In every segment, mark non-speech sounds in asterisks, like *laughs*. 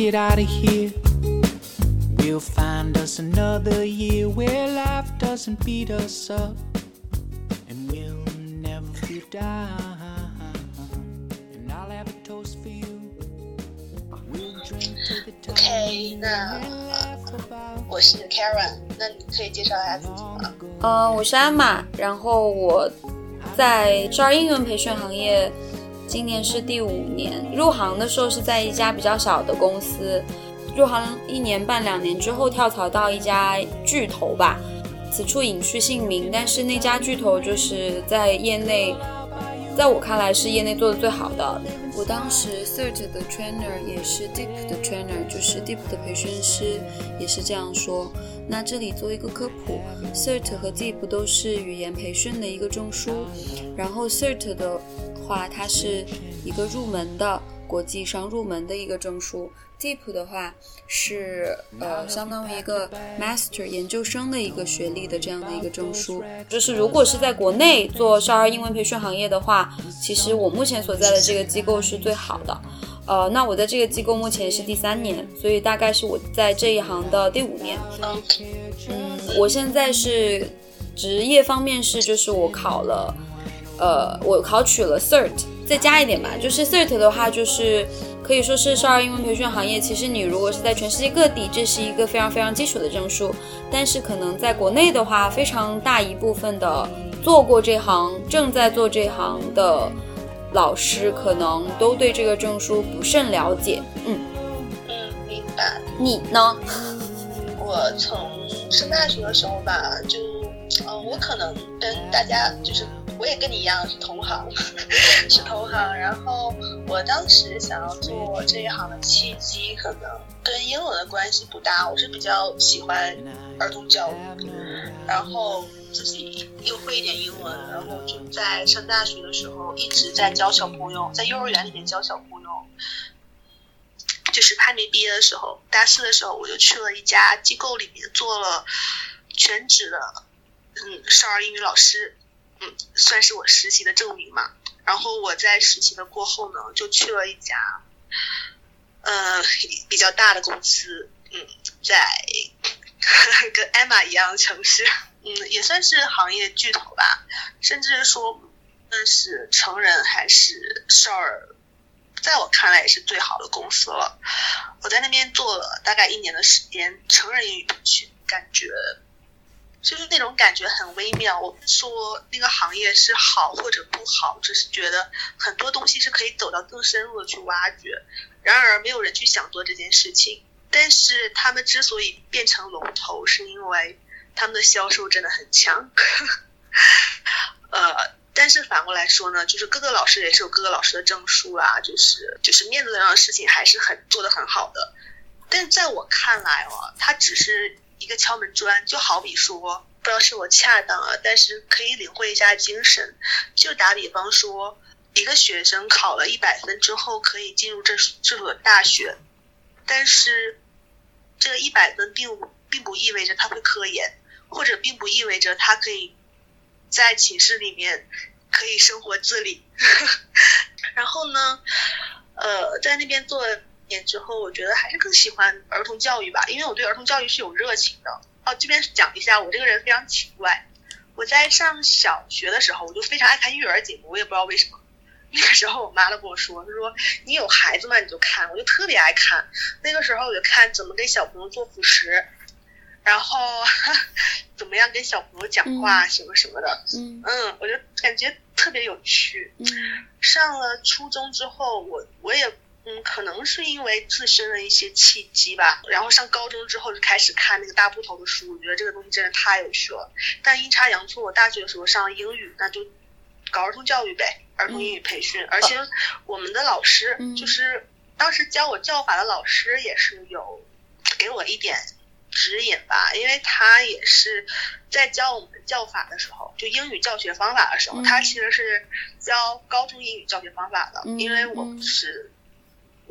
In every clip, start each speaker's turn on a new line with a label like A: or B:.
A: Get out of here. Doesn't beat us up. And we'll never be down. And I'll have a toast for you. We'll drink to the time
B: OK，那呃我是 Karen，那你可以介绍一下自己吗？
C: 呃，我是安玛，然后我在少儿英文培训行业，今年是第五年。入行的时候是在一家比较小的公司，入行一年半两年之后跳槽到一家巨头吧，此处隐去姓名。但是那家巨头就是在业内，在我看来是业内做的最好的。我当时 Cert 的 trainer 也是 Deep 的 trainer，就是 Deep 的培训师，也是这样说。那这里做一个科普，Cert 和 Deep 都是语言培训的一个证书。然后 Cert 的话，它是一个入门的国际上入门的一个证书。Deep 的话是呃，相当于一个 Master 研究生的一个学历的这样的一个证书。就是如果是在国内做少儿英文培训行业的话，其实我目前所在的这个机构是最好的。呃，那我在这个机构目前是第三年，所以大概是我在这一行的第五年。
B: 嗯
C: 嗯，我现在是职业方面是，就是我考了，呃，我考取了 Cert，再加一点吧，就是 Cert 的话，就是可以说是少儿英文培训行业。其实你如果是在全世界各地，这是一个非常非常基础的证书，但是可能在国内的话，非常大一部分的做过这行、正在做这行的老师，可能都对这个证书不甚了解。嗯，
B: 嗯，明白。
C: 你呢？
B: 我从上大学的时候吧，就呃，我可能跟大家就是，我也跟你一样是同行，*laughs* 是同行。然后我当时想要做这一行的契机，可能跟英文的关系不大。我是比较喜欢儿童教育，然后自己又会一点英文，然后就在上大学的时候一直在教小朋友，在幼儿园里面教小朋友。就是还没毕业的时候，大四的时候，我就去了一家机构里面做了全职的，嗯，少儿英语老师，嗯，算是我实习的证明嘛。然后我在实习的过后呢，就去了一家，呃，比较大的公司，嗯，在跟艾玛一样的城市，嗯，也算是行业巨头吧，甚至说，无论是成人还是少儿。在我看来也是最好的公司了。我在那边做了大概一年的时间，成人英语培训，感觉就是那种感觉很微妙。我不说那个行业是好或者不好，只是觉得很多东西是可以走到更深入的去挖掘。然而没有人去想做这件事情。但是他们之所以变成龙头，是因为他们的销售真的很强。*laughs* 呃。但是反过来说呢，就是各个老师也是有各个老师的证书啊，就是就是面子上的事情还是很做的很好的。但在我看来哦，他只是一个敲门砖，就好比说，不知道是我恰当啊，但是可以领会一下精神。就打比方说，一个学生考了一百分之后可以进入这这所大学，但是这个一百分并并不意味着他会科研，或者并不意味着他可以。在寝室里面可以生活自理，*laughs* 然后呢，呃，在那边做年之后，我觉得还是更喜欢儿童教育吧，因为我对儿童教育是有热情的。哦，这边讲一下，我这个人非常奇怪，我在上小学的时候，我就非常爱看育儿节目，我也不知道为什么。那个时候我妈都跟我说，她说你有孩子吗？你就看，我就特别爱看。那个时候我就看怎么给小朋友做辅食。然后 *laughs* 怎么样跟小朋友讲话什么什么的，
C: 嗯
B: 嗯，我就感觉特别有趣。
C: 嗯，
B: 上了初中之后，我我也嗯，可能是因为自身的一些契机吧。然后上高中之后就开始看那个大部头的书，我觉得这个东西真的太有趣了。但阴差阳错，我大学的时候上英语，那就搞儿童教育呗，儿童英语培训。而且我们的老师就是当时教我教法的老师也是有给我一点。指引吧，因为他也是在教我们教法的时候，就英语教学方法的时候，
C: 嗯
B: 他其实是教高中英语教学方法的，
C: 嗯
B: 因为我
C: 嗯
B: 是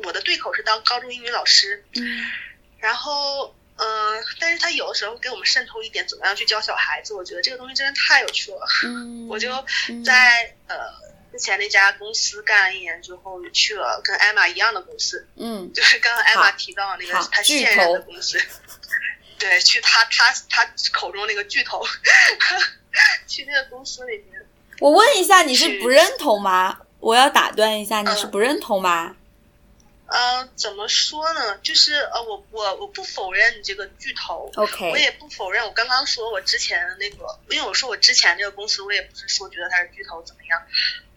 B: 我的对口是当高中英语老师，
C: 嗯
B: 然后。嗯，但是他有的时候给我们渗透一点怎么样去教小孩子，我觉得这个东西真的太有趣了。
C: 嗯，
B: 我就
C: 嗯
B: 在呃之前那家公司干了一年之后，就去了跟艾玛一样的公司，
C: 嗯
B: 就是刚刚艾玛提到那个
C: 好
B: 他现任的公司，对，去他他他口中那个巨头，*laughs* 去那个公司里面，
C: 我问一下，你是不认同吗？我要打断一下，你是
B: 嗯
C: 不认同吗？
B: 呃，怎么说呢？就是呃，我我我不否认你这个巨头。我
C: OK，我
B: 也不否认，我刚刚说我之前那个，因为我说我之前这个公司，我也不是说觉得它是巨头怎么样，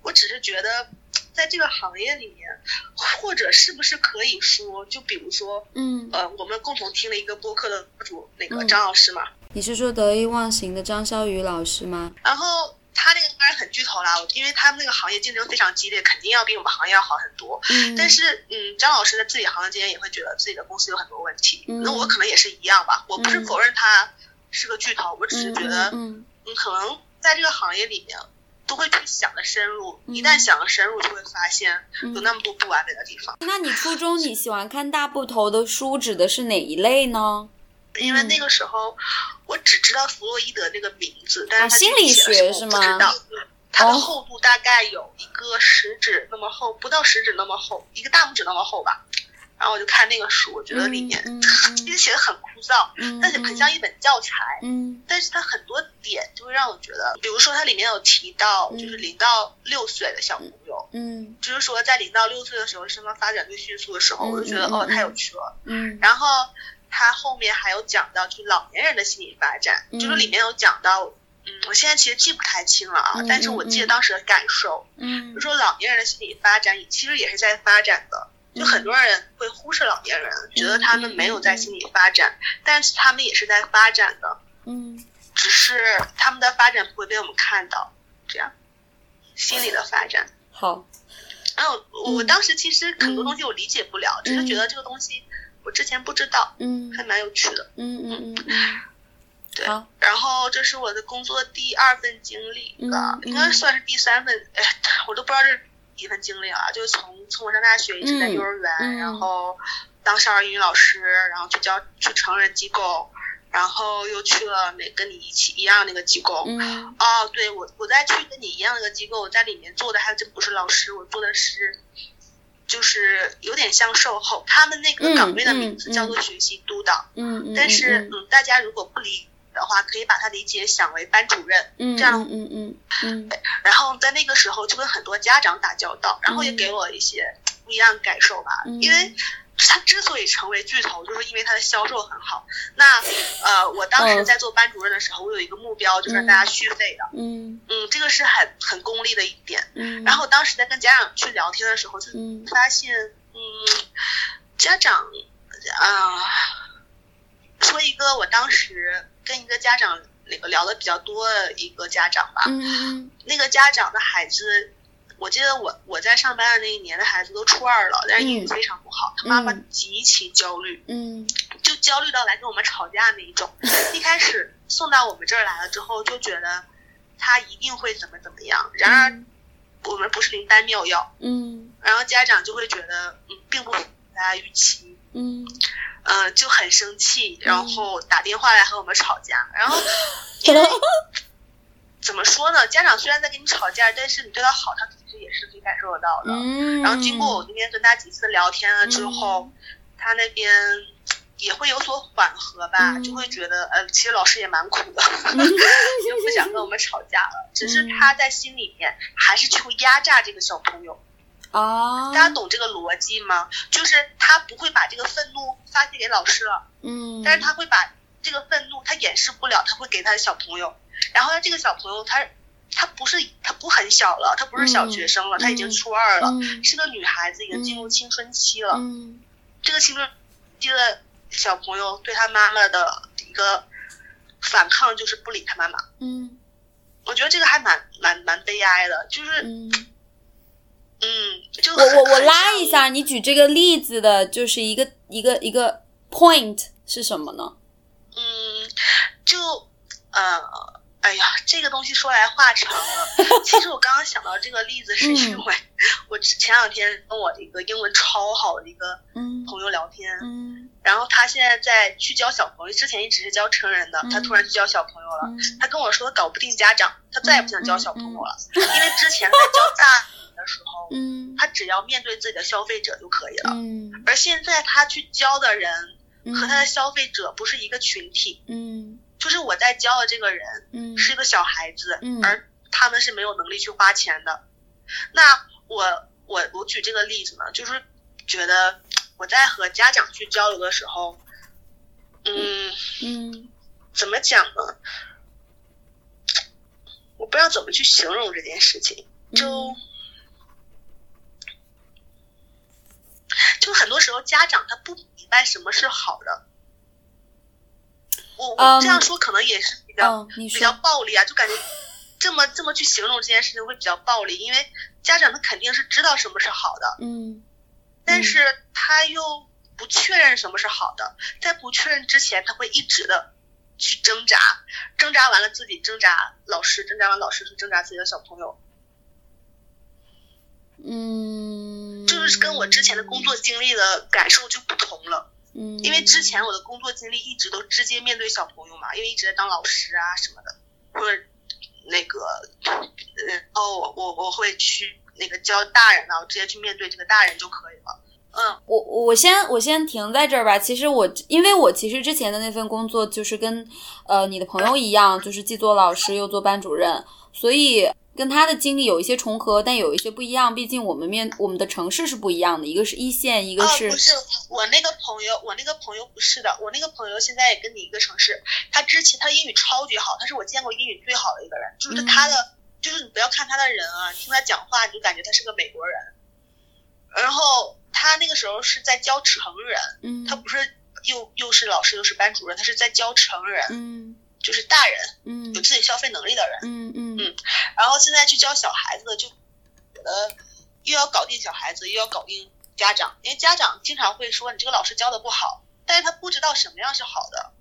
B: 我只是觉得在这个行业里面，或者是不是可以说，就比如说，
C: 嗯，
B: 呃，我们共同听了一个播客的主那个
C: 嗯
B: 张老师嘛，
C: 你是说得意忘形的张潇雨老师吗？
B: 然后他那个当然很巨头啦，因为他们那个行业竞争非常激烈，肯定要比我们行业要好很多。
C: 嗯，
B: 但是，嗯，张老师在自己行业间也会觉得自己的公司有很多问题，
C: 嗯
B: 那我可能也是一样吧。我不是
C: 嗯
B: 否认他是个巨头，我只是
C: 嗯
B: 觉得，
C: 嗯
B: 嗯，可能在这个行业里面都会去想的深入，
C: 嗯
B: 一旦想的深入，就会发现
C: 嗯
B: 有那么多不完美的地方。
C: 那你初中你喜欢看大部头的书指的是哪一类呢？
B: 因为那个时候我只知道弗洛伊德那个名字，但
C: 啊
B: 是他具体写了什么
C: 心理学是吗
B: 我不知道。它的
C: 哦
B: 厚度大概有一个食指那么厚，不到食指那么厚，一个大拇指那么厚吧。然后我就看那个书，我觉得里面
C: 嗯
B: 其实写的很枯燥，
C: 嗯，*laughs*
B: 但是很像一本教材。
C: 嗯
B: 但是它很多点就会让我觉得，比如说它里面有提到，
C: 嗯
B: 就是零到六岁的小朋友，
C: 嗯
B: 就是说在零到六岁的时候，身高发展最迅速的时候，
C: 嗯
B: 我就觉得哦太有趣了。
C: 嗯
B: 然后它后面还有讲到，就是老年人的心理发展，
C: 嗯
B: 就是里面有讲到，嗯，我现在其实记不太清了啊，
C: 嗯
B: 但是我记得当时的感受，
C: 嗯。
B: 就说老年人的心理发展其实也是在发展的。就很多人会忽视老年人，觉得他们没有在心理发展，但是他们也是在发展的。
C: 嗯。
B: 只是他们的发展不会被我们看到，这样心理的发展。
C: 好，
B: 然后我我
C: 嗯。
B: 当时其实很多东西我理解不了，只是
C: 嗯。
B: 觉得这个东西我之前不知道，
C: 嗯。
B: 还蛮有趣的。
C: 嗯嗯嗯。嗯，
B: 对，然后这是我的工作第二份经历了，
C: 嗯
B: 应该算是第三份，哎，*laughs* 我都不知道这是几份经历了，就是从从我上大学一直在幼儿园，然后当少儿英语老师，然后去教去成人机构，然后又去了那跟你一起一样那个机构，
C: 嗯。
B: 哦，对我我在去跟你一样那个机构，我在里面做的还真不是老师，我做的是，就是有点像售后，他们那个岗位的名字叫做学习督导，
C: 嗯嗯，
B: 但是嗯，大家如果不理解的话，可以把它理解想为班主任，
C: 嗯
B: 这样。
C: 嗯嗯嗯。
B: 然后在那个时候就跟很多家长打交道，然后也
C: 嗯。
B: 给我一些不一样的感受吧，
C: 嗯。
B: 因为。他之所以成为巨头，就是因为他的销售很好。那呃，我当时
C: 嗯
B: 在做班主任的时候，我有一个目标，就是让大家续费的。
C: 嗯
B: 嗯，这个是很很功利的一点。
C: 嗯，
B: 然后当时在跟家长去聊天的时候，就
C: 嗯
B: 发现，嗯，家长，啊、说一个我当时跟一个家长那个聊的比较多的一个家长吧，
C: 嗯嗯
B: 那个家长的孩子，我记得我我在上班的那一年的孩子都初二了，但是英语
C: 嗯
B: 非常不好，他妈妈
C: 嗯
B: 极其焦虑，
C: 嗯。
B: 就焦虑到来跟我们吵架那一种。一开始送到我们这儿来了之后，就觉得他一定会怎么怎么样，然而我们不是灵丹妙药，
C: 嗯。
B: 然后家长就会觉得嗯，并不符合大家预期，
C: 嗯。
B: 呃，就很生气，然后打电话来和我们吵架，然后 *laughs* 因为怎么说呢，家长虽然在跟你吵架，但是你对他好，他其实也是可以感受得到的。
C: 嗯，
B: 然后经过我那边跟他几次聊天了之后，他那边也会有所缓和吧，
C: 嗯
B: 就会觉得呃，其实老师也蛮苦的，*laughs* 就不想跟我们吵架了。只是他在心里面还是去会压榨这个小朋友。
C: 哦，
B: 大家懂这个逻辑吗？就是他不会把这个愤怒发泄给老师了，
C: 嗯，
B: 但是他会把这个愤怒他掩饰不了，他会给他的小朋友。然后他这个小朋友他他不是他不很小了，他不是小学生了，
C: 嗯
B: 他已经初二了，
C: 嗯
B: 是个女孩子，已经进入青春期了。
C: 嗯
B: 这个青春期的小朋友对他妈妈的一个反抗就是不理他妈妈。
C: 嗯
B: 我觉得这个还蛮蛮蛮悲哀的，就是
C: 嗯，
B: 嗯，就
C: 我我我拉一下，你举这个例子的就是一个一个一个 point 是什么呢？
B: 嗯就呃。哎呀，这个东西说来话长了。其实我刚刚想到这个例子，是因为我前两天跟我一个英文超好的一个朋友聊天，然后他现在在去教小朋友，之前一直是教成人的，他突然去教小朋友了。他跟我说搞不定家长，他再也不想教小朋友了，因为之前在教大人的时候，他只要面对自己的消费者就可以了，而现在他去教的人和他的消费者不是一个群体。就是我在教的这个人，嗯，是一个小孩子，嗯，而他们是没有能力去花钱的。那我我我举这个例子呢，就是觉得我在和家长去交流的时候，嗯嗯，怎么讲呢？我不知道怎么去形容这件事情，就就很多时候家长他不明白什么是好的。我我这样说可能也是比较比较暴力啊，就感觉这么这么去形容这件事情会比较暴力，因为家长他肯定是知道什么是好的，
C: 嗯，
B: 但是他又不确认什么是好的，在不确认之前，他会一直的去挣扎，挣扎完了自己挣扎，老师挣扎完老师去挣扎自己的小朋友，
C: 嗯，
B: 就是跟我之前的工作经历的感受就不同了。
C: 嗯，
B: 因为之前我的工作经历一直都直接面对小朋友嘛，因为一直在当老师啊什么的，或者那个，呃，哦，我我我会去那个教大人呢，我直接去面对这个大人就可以了。嗯，
C: 我我先我先停在这儿吧。其实我因为我其实之前的那份工作就是跟呃你的朋友一样，就是既做老师又做班主任，所以。跟他的经历有一些重合，但有一些不一样。毕竟我们面我们的城市是不一样的，一个是一线，一个是……
B: 不是我那个朋友，我那个朋友不是的，我那个朋友现在也跟你一个城市。他之前他英语超级好，他是我见过英语最好的一个人。就是他的，就是你不要看他的人啊，听他讲话你就感觉他是个美国人。然后他那个时候是在教成人，他不是又又是老师又是班主任，他是在教成人。就是大人，
C: 嗯，
B: 有自己消费能力的人，
C: 嗯嗯。
B: 嗯，然后现在去教小孩子的，就呃又要搞定小孩子，又要搞定家长，因为家长经常会说你这个老师教的不好，但是他不知道什么样是好的。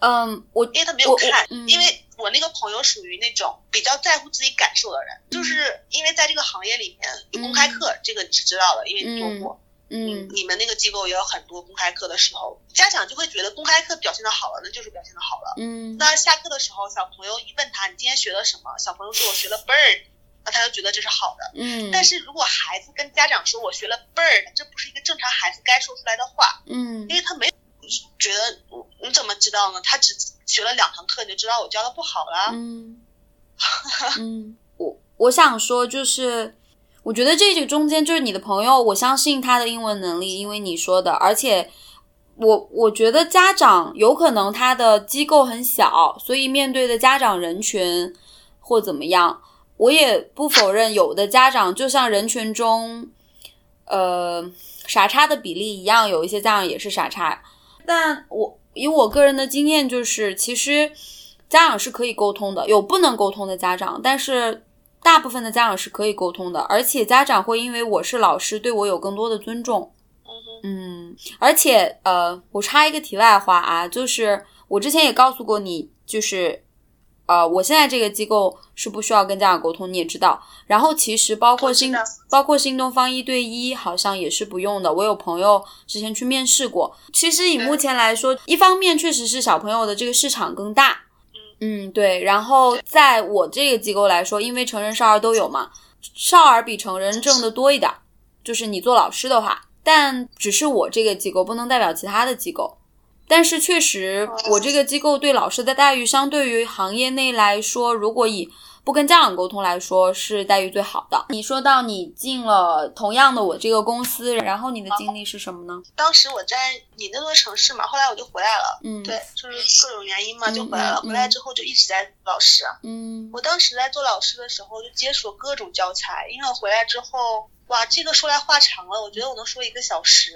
C: 嗯，我。
B: 因为他没有看，因为我那个朋友属于那种比较在乎自己感受的人，就是因为在这个行业里面有公开课，这个你是知道的，因为你做过。
C: 嗯，
B: 你们那个机构也有很多公开课的时候，家长就会觉得公开课表现的好了，那就是表现的好了。
C: 嗯，
B: 那下课的时候，小朋友一问他你今天学了什么，小朋友说我学了 bird，那他就觉得这是好的。
C: 嗯，
B: 但是如果孩子跟家长说我学了 bird，这不是一个正常孩子该说出来的话。
C: 嗯，
B: 因为他没觉得你怎么知道呢？他只学了两堂课你就知道我教的不好了。
C: 嗯，*laughs* 嗯，我我想说就是。我觉得这个中间就是你的朋友，我相信他的英文能力，因为你说的，而且我我觉得家长有可能他的机构很小，所以面对的家长人群或怎么样，我也不否认有的家长就像人群中，呃，傻叉的比例一样，有一些家长也是傻叉，但我以我个人的经验就是，其实家长是可以沟通的，有不能沟通的家长，但是。大部分的家长是可以沟通的，而且家长会因为我是老师，对我有更多的尊重。嗯，而且呃，我插一个题外话啊，就是我之前也告诉过你，就是呃，我现在这个机构是不需要跟家长沟通，你也知道。然后其实包括新包括新东方一对一，好像也是不用的。我有朋友之前去面试过，其实以目前来说，一方面确实是小朋友的这个市场更大。嗯，对。然后在我这个机构来说，因为成人少儿都有嘛，少儿比成人挣的多一点。就是你做老师的话，但只是我这个机构不能代表其他的机构。但是确实，我这个机构对老师的待遇，相对于行业内来说，如果以不跟家长沟通来说是待遇最好的。你说到你进了同样的我这个公司，然后你的经历是什么呢？
B: 当时我在你那座城市嘛，后来我就回来了。
C: 嗯，
B: 对，就是各种原因嘛，就回来了。回来之后就一直在老师。
C: 嗯，
B: 我当时在做老师的时候，就接触各种教材。因为我回来之后，哇，这个说来话长了，我觉得我能说一个小时。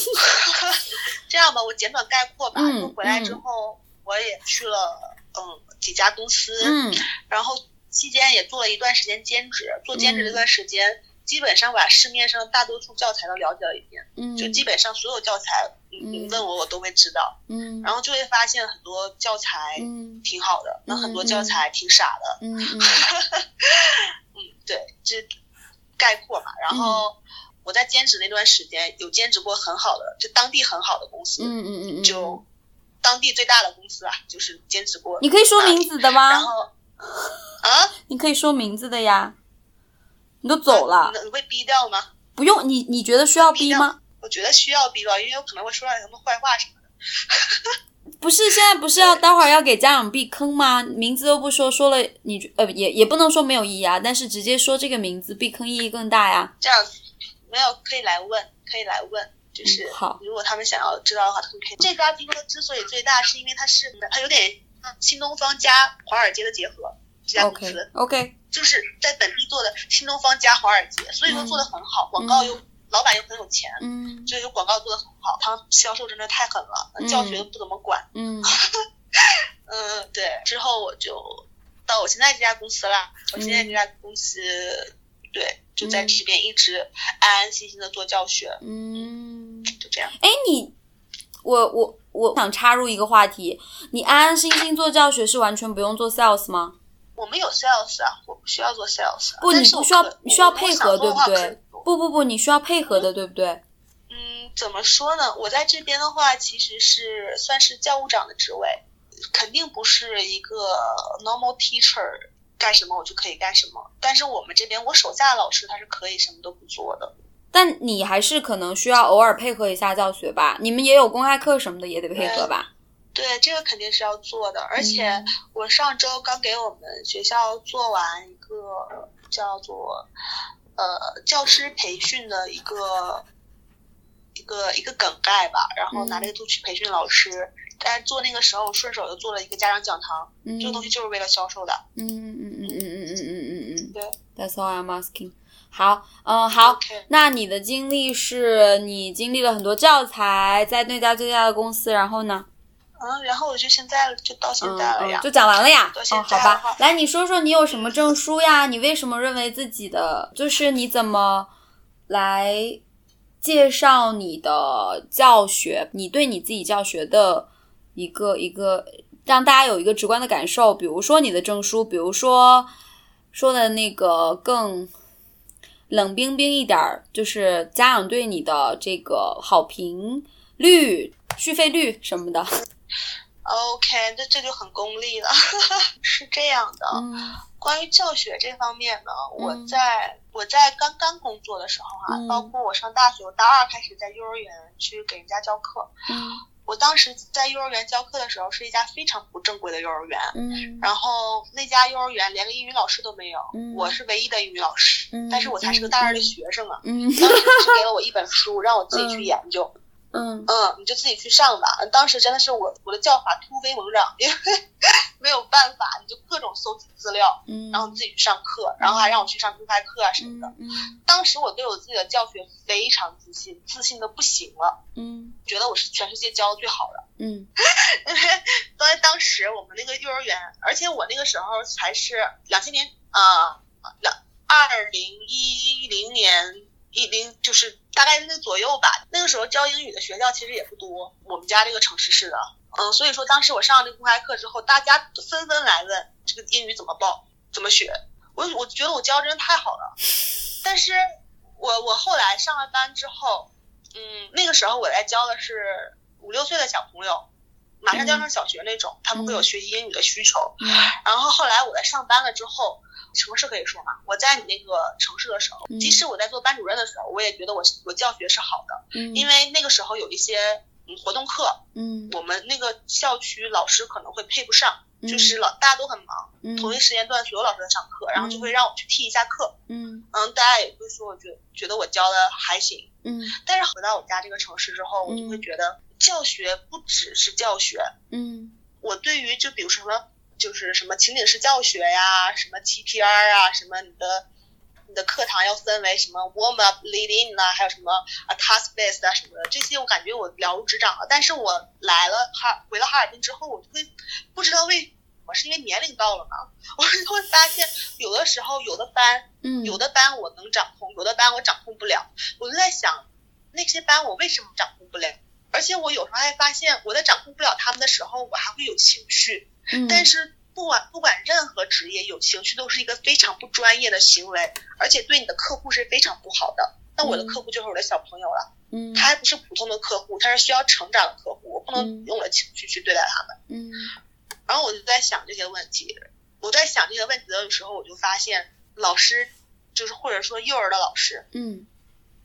B: *laughs* *laughs* 这样吧，我简短概括吧。嗯。回来之后，我也去了嗯几家公司。
C: 嗯。
B: 然后。期间也做了一段时间兼职，做兼职这段时间，基本上把市面上大多数教材都了解了一遍，
C: 嗯，
B: 就基本上所有教材，你你
C: 嗯。
B: 问我我都会知道，
C: 嗯，
B: 然后就会发现很多教材
C: 嗯。
B: 挺好的，那很多
C: 嗯
B: 教材挺傻的，
C: 嗯 *laughs*
B: 对，这概括嘛。然后我在兼职那段时间有兼职过很好的，就当地很好的公司，
C: 嗯嗯嗯嗯，
B: 就当地最大的公司啊，就是兼职过。
C: 你可以说名字的吗？然？
B: 后啊，
C: 你可以说名字的呀。你都走了，
B: 你你会逼掉吗？
C: 不用你，你觉得需要逼吗？
B: 我觉得需要逼吧，因为有可能会说点什么坏话什么的。*laughs* *laughs*
C: 不是，现在不是要待会儿要给家长避坑吗？名字都不说，说了你呃也也不能说没有意义啊，但是直接说这个名字避坑意义更大呀。
B: 这样没有可以来问，可以来问，就是、
C: 嗯好
B: 如果他们想要知道的话，他们可以。这家机构之所以最大，是因为它是它有点像新东方加华尔街的结合。这家公司
C: OK，
B: 就是在本地做的新东方加华尔街，所以说做的很好，广告又、老板又很有钱，
C: 嗯
B: 所以说广告做的很好，他们销售真的太狠了，
C: 嗯
B: 教学不怎么管。
C: 嗯 *laughs*
B: 嗯，对，之后我就到我现在这家公司啦。我现在这家公司，对，就在
C: 嗯
B: 这边一直安安心心的做教学，
C: 嗯，
B: 就这样。
C: 哎，你，我我我想插入一个话题，你安安心心做教学是完全不用做 sales 吗？
B: 我们有 sales 啊，我不需要做 sales 啊。
C: 不，你不需要你需要配合，对不对？
B: 做
C: 不不不，你需要配合的，对不对？
B: 嗯，怎么说呢？我在这边的话，其实是算是教务长的职位，肯定不是一个 normal teacher 干什么我就可以干什么。但是我们这边我手下的老师他是可以什么都不做的。
C: 但你还是可能需要偶尔配合一下教学吧。你们也有公开课什么的，也得配合吧？
B: 对，这个肯定是要做的。而且
C: 嗯
B: 我上周刚给我们学校做完一个叫做呃教师培训的一个一个一个梗概吧，然后拿
C: 嗯
B: 那个图去培训老师。但是做那个时候顺手又做了一个家长讲堂，
C: 嗯
B: 这个东西就是为了销售的。
C: 嗯嗯嗯嗯嗯嗯嗯嗯嗯。
B: 对
C: ，That's all I'm asking。好，嗯，好。那你的经历是你经历了很多教材，在那家最大的公司，然后呢？
B: 嗯，然后我就现在就到现
C: 嗯
B: 在了呀。
C: 嗯，就讲完了呀。
B: 到现
C: 哦，好吧来，你说说你有什么证书呀？你为什么认为自己的就是你怎么来介绍你的教学？你对你自己教学的一个一个让大家有一个直观的感受，比如说你的证书，比如说说的那个更冷冰冰一点儿，就是家长对你的这个好评率、续费率什么的。
B: OK，这这就很功利了。是这样的，
C: 嗯
B: 关于教学这方面呢，我
C: 嗯
B: 在我在刚刚工作的时候啊，
C: 嗯
B: 包括我上大学，我大二开始在幼儿园去给人家教课。
C: 嗯
B: 我当时在幼儿园教课的时候，是一家非常不正规的幼儿园。
C: 嗯
B: 然后那家幼儿园连个英语老师都没有，
C: 嗯
B: 我是唯一的英语老师，
C: 嗯
B: 但是我才是个大二的学生啊。
C: 嗯
B: 当时只给了我一本书，让我自己去研究。
C: 嗯
B: 嗯，你就自己去上吧。当时真的是我我的叫法突飞猛涨，因为 *laughs* 没有办法，你就各种搜集资料，
C: 嗯，
B: 然后自己去上课，然后还让我去上公开课啊什么的。
C: 嗯
B: 当时我对我自己的教学非常自信，自信的不行了，
C: 嗯
B: 觉得我是全世界教的最好的。
C: 嗯 *laughs*
B: 因为在当时我们那个幼儿园，而且我那个时候才是两千年啊，两二零一零年一零就是大概那个左右吧。那个时候教英语的学校其实也不多，我们家这个城市是的，嗯，所以说当时我上了这个公开课之后，大家纷纷来问这个英语怎么报，怎么学。我我觉得我教真的太好了，但是我我后来上了班之后，嗯，那个时候我在教的是五六岁的小朋友，马上就要上小学那种，他们会有学习英语的需求。
C: 嗯
B: 然后后来我在上班了之后，城市可以说嘛，我在你那个城市的时候，
C: 嗯。
B: 即使我在做班主任的时候，我也觉得我我教学是好的，
C: 嗯，
B: 因为那个时候有一些嗯活动课，
C: 嗯。
B: 我们那个校区老师可能会配不上，
C: 嗯。
B: 就是老大家都很忙，
C: 嗯。
B: 同一时间段所有老师在上课，然后就会让我去替一下课。
C: 嗯。
B: 嗯，大家也会说，我觉觉得我教的还行，
C: 嗯。
B: 但是回到我家这个城市之后，我就会
C: 嗯
B: 觉得教学不只是教学，
C: 嗯。
B: 我对于就比如说就是什么情景式教学呀，什么 TPR 啊，什么你的你的课堂要分为什么 warm up、lead in 啊，还有什么啊 task based 啊什么的，这些我感觉我了如指掌了。但是我来了哈回了哈尔滨之后，我就会不知道为么？是因为年龄到了吗？我就会发现，有的时候有的班，
C: 嗯，
B: 有的班我能掌控，有的班我掌控不了。我就在想，那些班我为什么掌控不了？而且我有时候还发现，我在掌控不了他们的时候，我还会有情绪。
C: 嗯，
B: 但是不管不管任何职业，有情绪都是一个非常不专业的行为，而且对你的客户是非常不好的。那我的客户就是我的小朋友了，
C: 嗯，
B: 他还不是普通的客户，他是需要成长的客户，我不能用我的情绪去对待他们。
C: 嗯
B: 然后我就在想这些问题，我在想这些问题的时候，我就发现老师，就是或者说幼儿的老师，
C: 嗯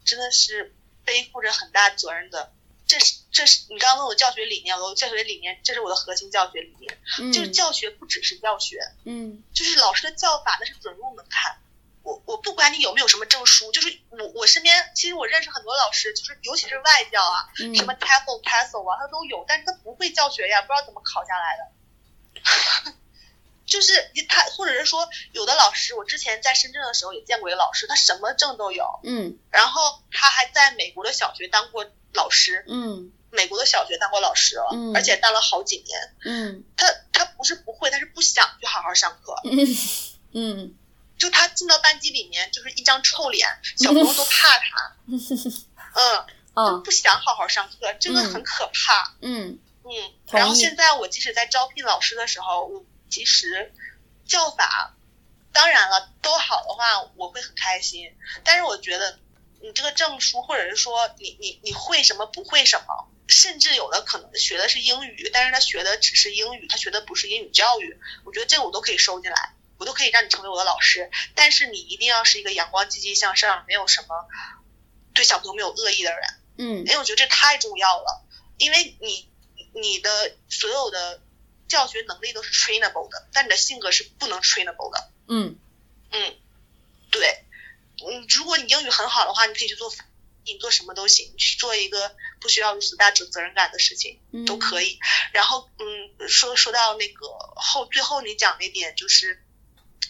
B: 真的是背负着很大责任的。这是这是你刚刚问我教学理念，我的教学理念，这是我的核心教学理念，
C: 嗯，
B: 就是教学不只是教学，
C: 嗯
B: 就是老师的教法那是准入门槛。我我不管你有没有什么证书，就是我我身边其实我认识很多老师，就是尤其是外教啊，
C: 嗯
B: 什么 TEFL、TESOL 啊，他都有，但是他不会教学呀，不知道怎么考下来的。就是他，或者是说，有的老师，我之前在深圳的时候也见过一个老师，他什么证都有，
C: 嗯。
B: 然后他还在美国的小学当过老师，
C: 嗯。
B: 美国的小学当过老师了，
C: 嗯。
B: 而且当了好几年。
C: 嗯。
B: 他他不是不会，他是不想去好好上课。
C: 嗯。嗯。
B: 就他进到班级里面就是一张臭脸，小朋友都怕他，*laughs* 嗯，
C: 嗯
B: 不想好好上课，真的很可怕，
C: 嗯。
B: 嗯。然后现在我即使在招聘老师的时候，我其实教法，当然了，都好的话我会很开心，但是我觉得你这个证书，或者是说你你你会什么不会什么。甚至有的可能学的是英语，但是他学的只是英语，他学的不是英语教育。我觉得这个我都可以收进来，我都可以让你成为我的老师。但是你一定要是一个阳光、积极向上，没有什么对小朋友没有恶意的人，
C: 嗯
B: 因为我觉得这太重要了。因为你你的所有的教学能力都是 trainable 的，但你的性格是不能 trainable 的。
C: 嗯
B: 嗯，对，嗯，如果你英语很好的话，你可以去做，你做什么都行，去做一个不需要如此大责责任感的事情。
C: 嗯
B: 都可以。然后，嗯，说说到那个后最后你讲那点，就是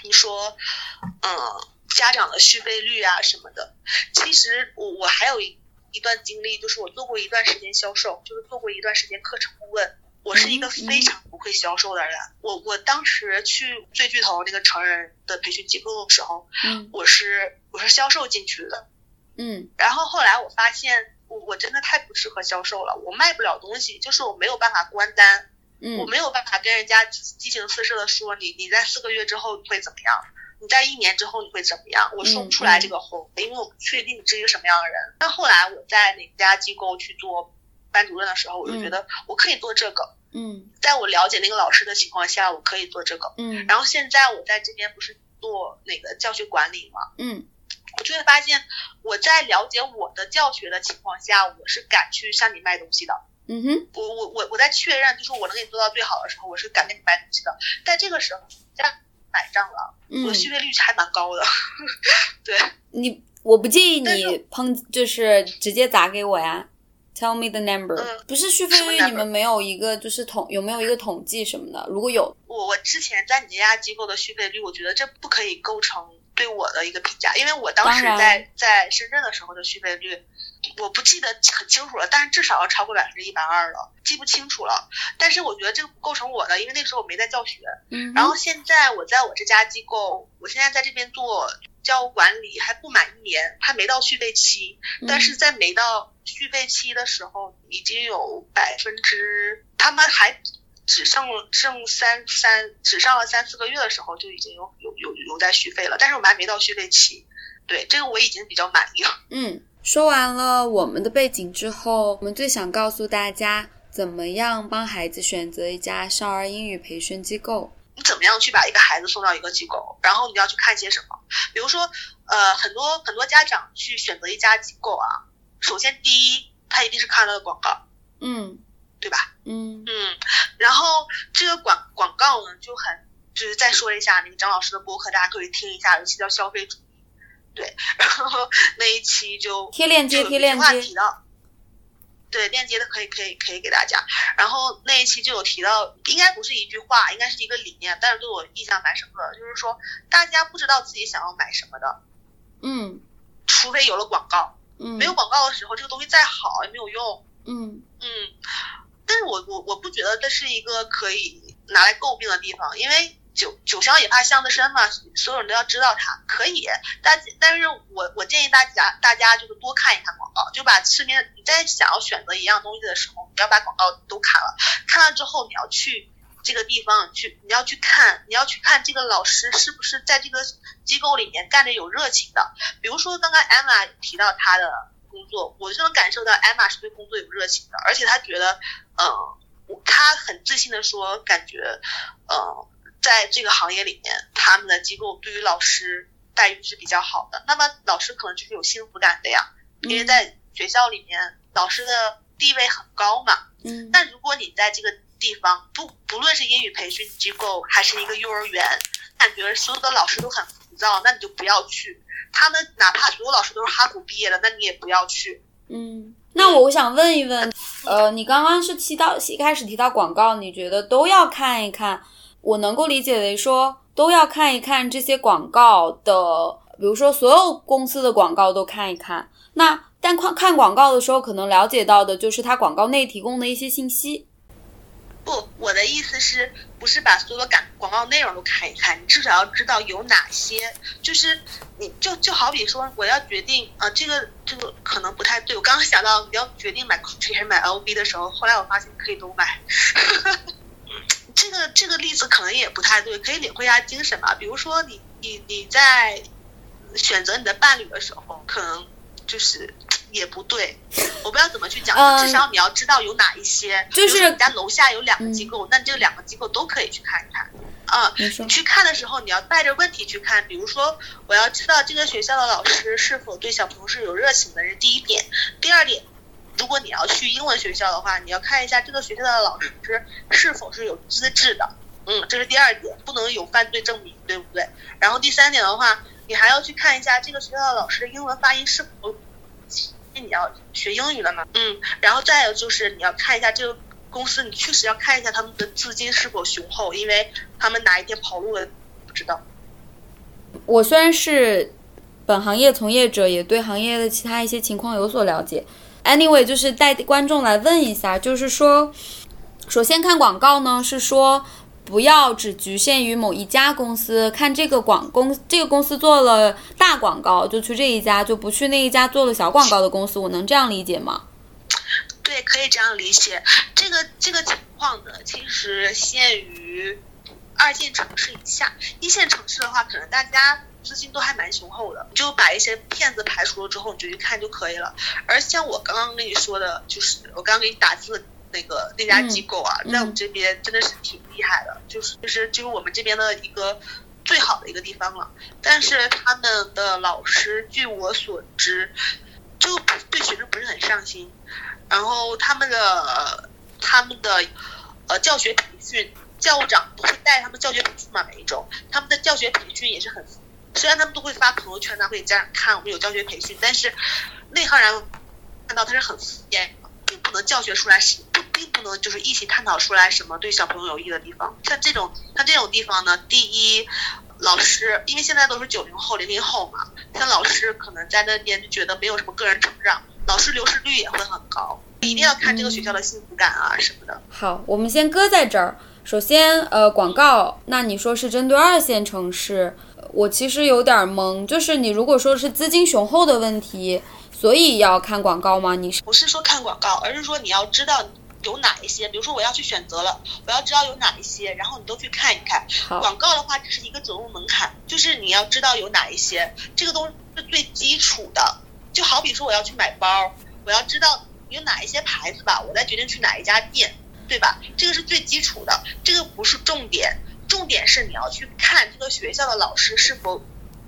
B: 你说，嗯，家长的续费率啊什么的。其实我我还有一一段经历，就是我做过一段时间销售，就是做过一段时间课程顾问。我是一个非常不会销售的人。我我当时去最巨头那个成人的培训机构的时候，
C: 嗯
B: 我是我是销售进去的。
C: 嗯
B: 然后后来我发现，我我真的太不适合销售了，我卖不了东西，就是我没有办法关单，嗯我
C: 嗯
B: 没有办法跟人家激情四射的说你你在四个月之后你会怎么样，你在一年之后你会怎么样，我说不出来这个话，因为我不确定你是一个什么样的人。但后来我在哪家机构去做班主任的时候，我就觉得我可以做这个，
C: 嗯
B: 在我了解那个老师的情况下，我可以做这个。
C: 嗯
B: 然后现在我在这边不是做那个教学管理嘛，
C: 嗯
B: 我就会发现我在了解我的教学的情况下，我是敢去向你卖东西的。
C: 嗯哼
B: 我我我我在确认，就是我能给你做到最好的时候，我是敢给你卖东西的。在这个时候，家买账了，我的
C: 嗯，
B: 续费率还蛮高的。*laughs* 对，
C: 你我不建议你
B: 但是
C: 抨，就是直接砸给我呀。Tell me the number，、
B: 嗯。
C: 不是续费率，你们没有一个就是统有没有一个统计什么的？如果有，
B: 我我之前在你这家机构的续费率，我觉得这不可以构成对我的一个评价，因为我当时在在深圳的时候的续费率，我不记得很清楚了，但是至少要超过百分之一百二了，记不清楚了。但是我觉得这个不构成我的，因为那个时候我没在教学。
C: 嗯，
B: 然后现在我在我这家机构，我现在在这边做教务管理还不满一年，还没到续费期，
C: 嗯
B: 但是在没到续费期的时候，已经有百分之他们还只剩剩三三只上了三四个月的时候，就已经有有有有在续费了，但是我们还没到续费期，对这个我已经比较满意了。
C: 嗯，说完了我们的背景之后，我们最想告诉大家，怎么样帮孩子选择一家少儿英语培训机构。
B: 你怎么样去把一个孩子送到一个机构，然后你要去看些什么？比如说，呃，很多很多家长去选择一家机构啊，首先第一，他一定是看到了广告，
C: 嗯
B: 对吧？
C: 嗯
B: 嗯，然后这个广广告呢，就很就是再说一下那个张老师的播客，大家可以听一下，有一期叫消费主义，对，然后 *laughs* 那一期就
C: 贴链接
B: 就
C: 贴链接
B: 提到，对，链接的可以可以可以给大家。然后那一期就有提到，应该不是一句话，应该是一个理念，但是对我印象蛮深刻的，就是说大家不知道自己想要买什么的，
C: 嗯
B: 除非有了广告，
C: 嗯，
B: 没有广告的时候，这个东西再好也没有用。
C: 嗯
B: 嗯，但是我我我不觉得这是一个可以拿来诟病的地方，因为酒酒香也怕巷子深嘛，所有人都要知道它可以，但但是我我建议大家大家就是多看一看广告，就把市面你在想要选择一样东西的时候，你要把广告都看了，看了之后你要去这个地方去，你要去看，你要去看这个老师是不是在这个机构里面干着有热情的，比如说刚刚 Emma 提到她的工作，我就能感受到 Emma 是对工作有热情的，而且她觉得，嗯，她很自信的说，感觉，嗯，在这个行业里面，他们的机构对于老师待遇是比较好的，那么老师可能就是有幸福感的呀，因为在学校里面，老师的地位很高嘛，
C: 嗯，
B: 那如果你在这个地方，不不论是英语培训机构还是一个幼儿园，感觉所有的老师都很浮躁，那你就不要去。他们哪怕所有老师都是哈佛毕业的，那你也不要去。
C: 嗯，那我想问一问，呃，你刚刚是提到一开始提到广告，你觉得都要看一看？我能够理解为说都要看一看这些广告的，比如说所有公司的广告都看一看。那但看看广告的时候，可能了解到的就是它广告内提供的一些信息。
B: 不，我的意思是不是把所有广广告内容都看一看？你至少要知道有哪些，就是你就就好比说，我要决定啊、这个这个可能不太对。我刚刚想到你要决定买 Gucci 还是买 LV 的时候，后来我发现可以都买。*laughs* 这个这个例子可能也不太对，可以领会一下精神吧。比如说你你你在选择你的伴侣的时候，可能就是也不对，我不知道怎么去讲，
C: 嗯
B: 至少你要知道有哪一些，
C: 就是
B: 比如说你家楼下有两个机构，那这两个机构都可以去看一看。啊、
C: 你
B: 去看的时候，你要带着问题去看，比如说，我要知道这个学校的老师是否对小朋友是有热情的，这是第一点。第二点，如果你要去英文学校的话，你要看一下这个学校的老师是否是有资质的，嗯，这是第二点，不能有犯罪证明，对不对？然后第三点的话，你还要去看一下这个学校的老师的英文发音是否，因为你要学英语了嘛，嗯，然后再有就是你要看一下这个公司，你确实要看一下他们的资金是否雄厚，因为他们哪一天跑路了不知道。
C: 我虽然是本行业从业者，也对行业的其他一些情况有所了解。Anyway，就是带观众来问一下，就是说，首先看广告呢，是说不要只局限于某一家公司，看这个广公这个公司做了大广告就去这一家，就不去那一家做了小广告的公司，我能这样理解吗？
B: 对，可以这样理解。这个这个情况呢，其实限于二线城市以下，一线城市的话，可能大家资金都还蛮雄厚的，你就把一些骗子排除了之后，你就去看就可以了。而像我刚刚跟你说的，就是我刚刚给你打字那个那家机构啊，
C: 嗯
B: 在我们这边真的是挺厉害的，就是就是就是我们这边的一个。最好的一个地方了，但是他们的老师，据我所知，就对学生不是很上心，然后他们的他们的呃教学培训，教务长不会带他们教学培训嘛，每一周他们的教学培训也是很，虽然他们都会发朋友圈他，会给家长看我们有教学培训，但是内行人看到他是很敷衍，并不能教学出来是不，并不能就是一起探讨出来什么对小朋友有益的地方。像这种像这种地方呢，第一。老师，因为现在都是九零后、零零后嘛，像老师可能在那边就觉得没有什么个人成长，老师流失率也会很高。一定要看这个学校的幸福感啊什么的。
C: 好，我们先搁在这儿。首先，呃，广告，那你说是针对二线城市，我其实有点懵。就是你如果说是资金雄厚的问题，所以要看广告吗？你是
B: 不是说看广告，而是说你要知道有哪一些，比如说我要去选择了，我要知道有哪一些，然后你都去看一看。
C: 好，
B: 广告的话只是一个准入门槛，就是你要知道有哪一些，这个东西是最基础的。就好比说我要去买包，我要知道有哪一些牌子吧，我再决定去哪一家店，对吧？这个是最基础的，这个不是重点，重点是你要去看这个学校的老师是否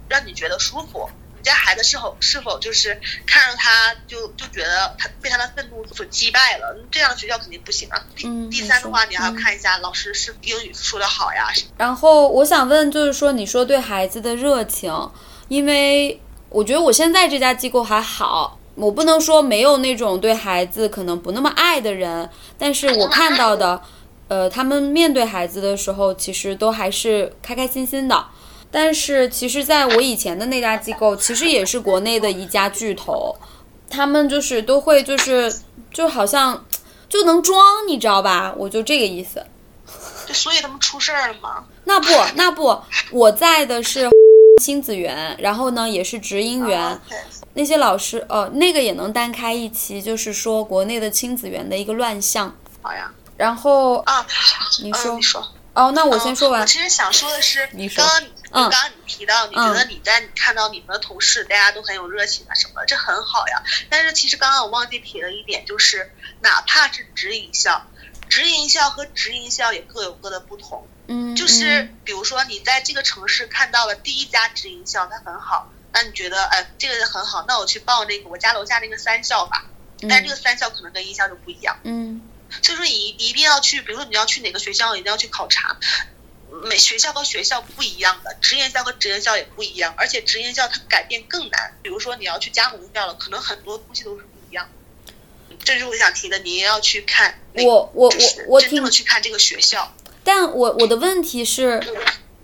B: 让你觉得舒服。你家孩子是否是否就是看着他就就觉得他被他的愤怒所击败了，这样的学校肯定不行啊。第
C: 嗯
B: 第三的话，你还要
C: 嗯
B: 看一下老师是英语说的好呀，
C: 然后我想问，就是说，你说对孩子的热情，因为我觉得我现在这家机构还好，我不能说没有那种对孩子可能不那么爱的人，但是我看到的，呃，他们面对孩子的时候，其实都还是开开心心的。但是其实，在我以前的那家机构，其实也是国内的一家巨头，他们就是都会就是就好像就能装，你知道吧？我就这个意思。
B: 所以他们出事儿了吗？*laughs*
C: 那不，那不，我在的是 *laughs* 亲子园，然后呢也是直营园。那些老师，呃，那个也能单开一期，就是说国内的亲子园的一个乱象。
B: 好呀。
C: 然后，
B: 啊，
C: 你说
B: 嗯你说。
C: 哦，那我先说完
B: 嗯我。其实想说的是，
C: 你说
B: 刚刚
C: 嗯
B: 刚刚你提到，你觉得你在看到你们的同事大家都很有热情啊什么的，这很好呀。但是其实刚刚我忘记提了一点，就是哪怕是直营校，直营校和直营校也各有各的不同。
C: 嗯，
B: 就是比如说你在这个城市看到了第一家直营校，它很好，那你觉得哎这个很好，那我去报那个我家楼下那个三校吧。
C: 嗯，
B: 但是这个三校可能跟一校就不一样。
C: 嗯
B: 所以说你你一定要去，比如说你要去哪个学校，一定要去考察。每学校和学校不一样的，职业校和职业校也不一样，而且职业校它改变更难。比如说你要去加盟校了，可能很多东西都是不一样。这就是我想提的，你也要去看那个。
C: 我我我我挺
B: 真正的去看这个学校。
C: 但我我的问题是，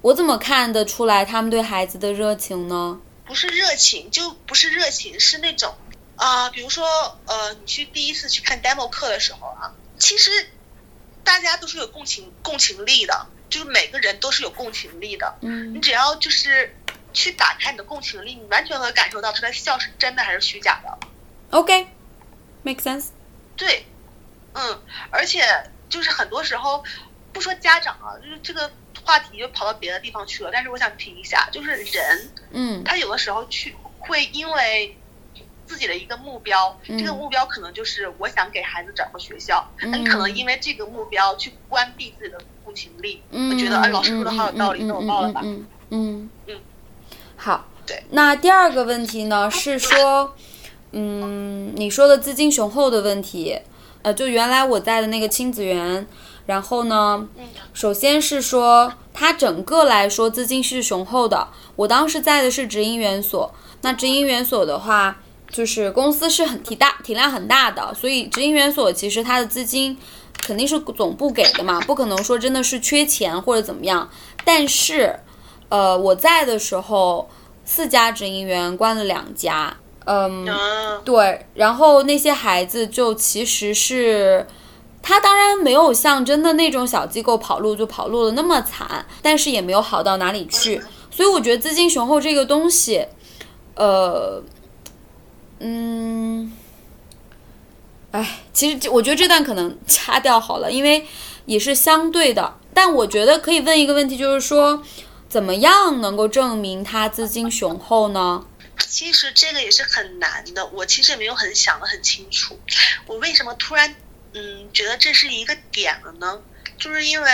C: 我怎么看得出来他们对孩子的热情呢？
B: 不是热情，就不是热情，是那种啊、比如说呃，你去第一次去看 demo 课的时候啊，其实大家都是有共情共情力的，就是每个人都是有共情力的。你
C: 嗯
B: 只要就是去打开你的共情力，你完全会感受到他的笑是真的还是虚假的。
C: ，OK，make sense。
B: 对，嗯，而且就是很多时候，不说家长啊，就是这个话题就跑到别的地方去了。但是我想提一下，就是人
C: 嗯
B: 他有的时候去会因为自己的一个目标，
C: 嗯
B: 这个目标可能就是我想给孩子找个学校，
C: 嗯
B: 那你可能因为这个目标去关闭自己的共情力，
C: 嗯，
B: 我觉得哎，老师说的好有道理，
C: 嗯
B: 那我报了吧。
C: 嗯嗯
B: 嗯
C: 好。
B: 对。
C: 那第二个问题呢是说，嗯，你说的资金雄厚的问题，呃，就原来我在的那个亲子园，然后呢，
B: 嗯
C: 首先是说它整个来说资金是雄厚的。我当时在的是直营园所，那直营园所的话，就是公司是很体大体量很大的，所以直营园所其实它的资金肯定是总部给的嘛，不可能说真的是缺钱或者怎么样。但是，呃，我在的时候，四家直营员关了两家，嗯，
B: 嗯
C: 对，然后那些孩子就其实是，他当然没有像真的那种小机构跑路就跑路的那么惨，但是也没有好到哪里去。所以我觉得资金雄厚这个东西，呃，嗯，哎，其实我觉得这段可能掐掉好了，因为也是相对的。但我觉得可以问一个问题，就是说，怎么样能够证明它资金雄厚呢？
B: 其实这个也是很难的，我其实也没有很想得很清楚，我为什么突然嗯觉得这是一个点了呢？就是因为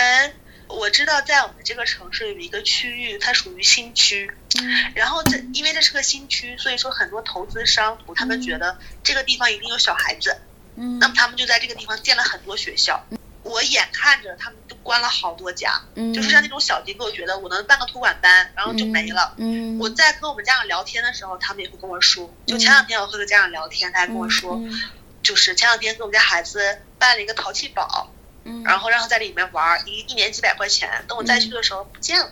B: 我知道在我们这个城市有一个区域，它属于新区，
C: 嗯。
B: 然后这因为这是个新区，所以说很多投资商他们觉得这个地方一定有小孩子，
C: 嗯。
B: 那么他们就在这个地方建了很多学校。我眼看着他们都关了好多家，
C: 嗯，
B: 就是像那种小机构，觉得我能办个托管班，然后就没了。
C: 嗯，
B: 我在跟我们家长聊天的时候，他们也会跟我说，就前两天我和个家长聊天，他还跟我说，
C: 嗯。
B: 就是前两天给我们家孩子办了一个淘气堡，
C: 嗯，
B: 然后让他在里面玩，一一年几百块钱，等我再去的时候不见了。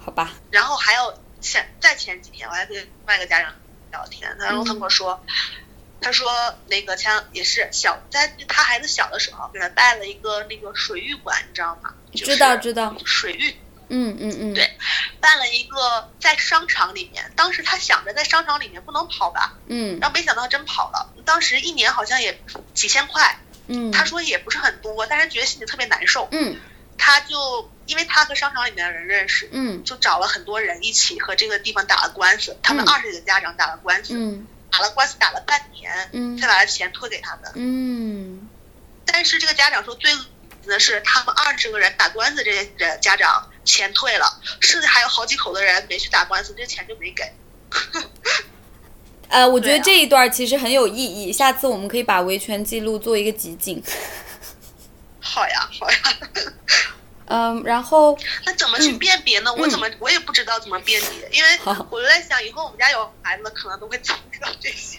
C: 好吧，
B: 然后还有前在前几天，我还跟另外一个家长聊天，他跟我说，他说那个前也是小，在他孩子小的时候给他带了一个那个水域馆，你知道吗？就
C: 知道知道，
B: 水域。
C: 嗯嗯嗯，
B: 对办了一个在商场里面，当时他想着在商场里面不能跑吧，
C: 嗯。
B: 然后没想到真跑了，当时一年好像也几千块，
C: 嗯，
B: 他说也不是很多，但是觉得心里特别难受，
C: 嗯。
B: 他就因为他和商场里面的人认识，
C: 嗯。
B: 就找了很多人一起和这个地方打了官司，他们
C: 嗯。
B: 二十几个家长打了官司，
C: 嗯。
B: 打了官司打了半年，
C: 嗯。
B: 才把这钱退给他们。
C: 嗯。
B: 但是这个家长说最恶心的是，他们二十个人打官司，这些人家长钱退了，剩下还有好几口的人没去打官司，这钱就没给。*laughs*
C: 呃，我觉得这一段其实很有意义，下次我们可以把维权记录做一个集锦。*laughs*
B: 好呀，好呀，*laughs*
C: 嗯，然后 *laughs*
B: 那怎么去
C: 嗯
B: 辨别呢？我怎么我也不知道怎么辨别，因为我就在想，以后我们家有孩子，可能都会经历到这些。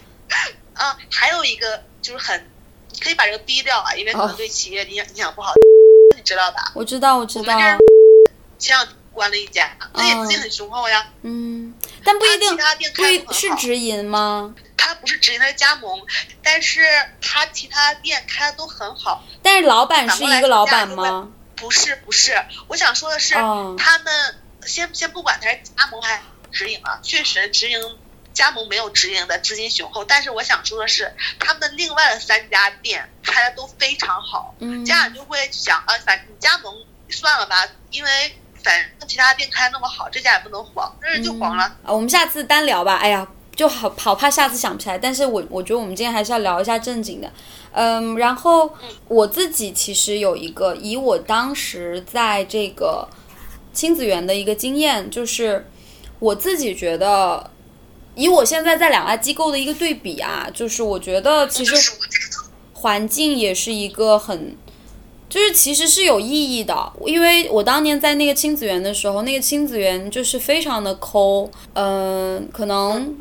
B: 啊，还有一个就是很，你可以把这个逼掉啊，因为可能
C: 哦
B: 对企业影响影响不好，你知道吧？
C: 我知道我知道
B: 前两天关了一家，那也资金很雄厚呀。
C: 嗯，但不一定
B: 他其他店开
C: 是直营吗？
B: 他他不是直营，他是加盟，但是他其他店开的都很好。
C: 但是老板是一个老板吗？
B: 不是不是，我想说的是，他们先先不管他是加盟还是直营啊，确实直营加盟没有直营的资金雄厚，但是我想说的是，他们的另外的三家店开的都非常好，家长就会想啊，反正加盟算了吧，因为反正其他店开那么好，这家也不能黄，那就黄了。
C: 啊，我们下次单聊吧。哎呀。就好好怕下次想不起来，但是我我觉得我们今天还是要聊一下正经的，嗯，然后我自己其实有一个以我当时在这个亲子园的一个经验，就是我自己觉得，以我现在在两家机构的一个对比啊，就是我觉得其实环境也是一个很。就是其实是有意义的，因为我当年在那个亲子园的时候，那个亲子园就是非常的抠，嗯，可能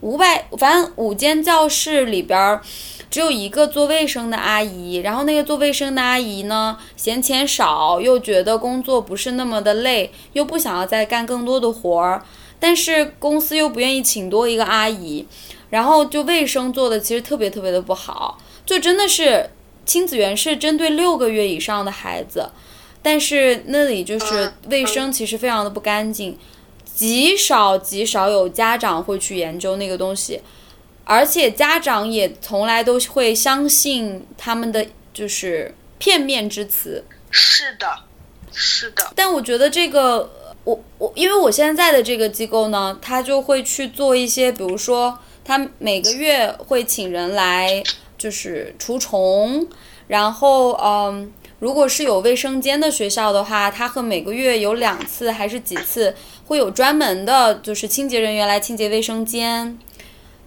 C: 五百，反正五间教室里边只有一个做卫生的阿姨，然后那个做卫生的阿姨呢嫌钱少，又觉得工作不是那么的累，又不想要再干更多的活儿，但是公司又不愿意请多一个阿姨，然后就卫生做的其实特别特别的不好，就真的是。亲子园是针对六个月以上的孩子，但是那里就是卫生其实非常的不干净，极少极少有家长会去研究那个东西，而且家长也从来都会相信他们的就是片面之词。
B: 是的，是的。
C: 但我觉得这个，我我因为我现在的这个机构呢，他就会去做一些，比如说他每个月会请人来。就是除虫，然后嗯，如果是有卫生间的学校的话，它和每个月有两次还是几次会有专门的，就是清洁人员来清洁卫生间。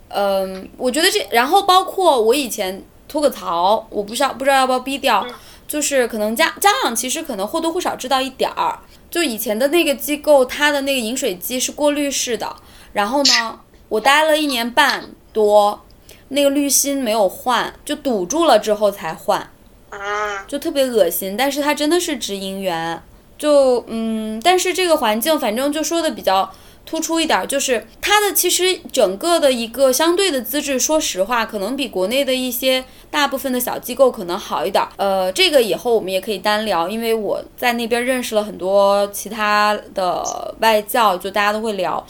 C: 嗯，我觉得这，然后包括我以前吐个槽，我不知道不知道要不要逼掉，就是可能家家长其实可能或多或少知道一点儿，就以前的那个机构，它的那个饮水机是过滤式的，然后呢，我待了一年半多。那个滤芯没有换，就堵住了之后才换，啊就特别恶心。但是它真的是直营园，就嗯，但是这个环境反正就说的比较突出一点，就是它的其实整个的一个相对的资质，说实话可能比国内的一些大部分的小机构可能好一点。呃，这个以后我们也可以单聊，因为我在那边认识了很多其他的外教，就大家都会聊，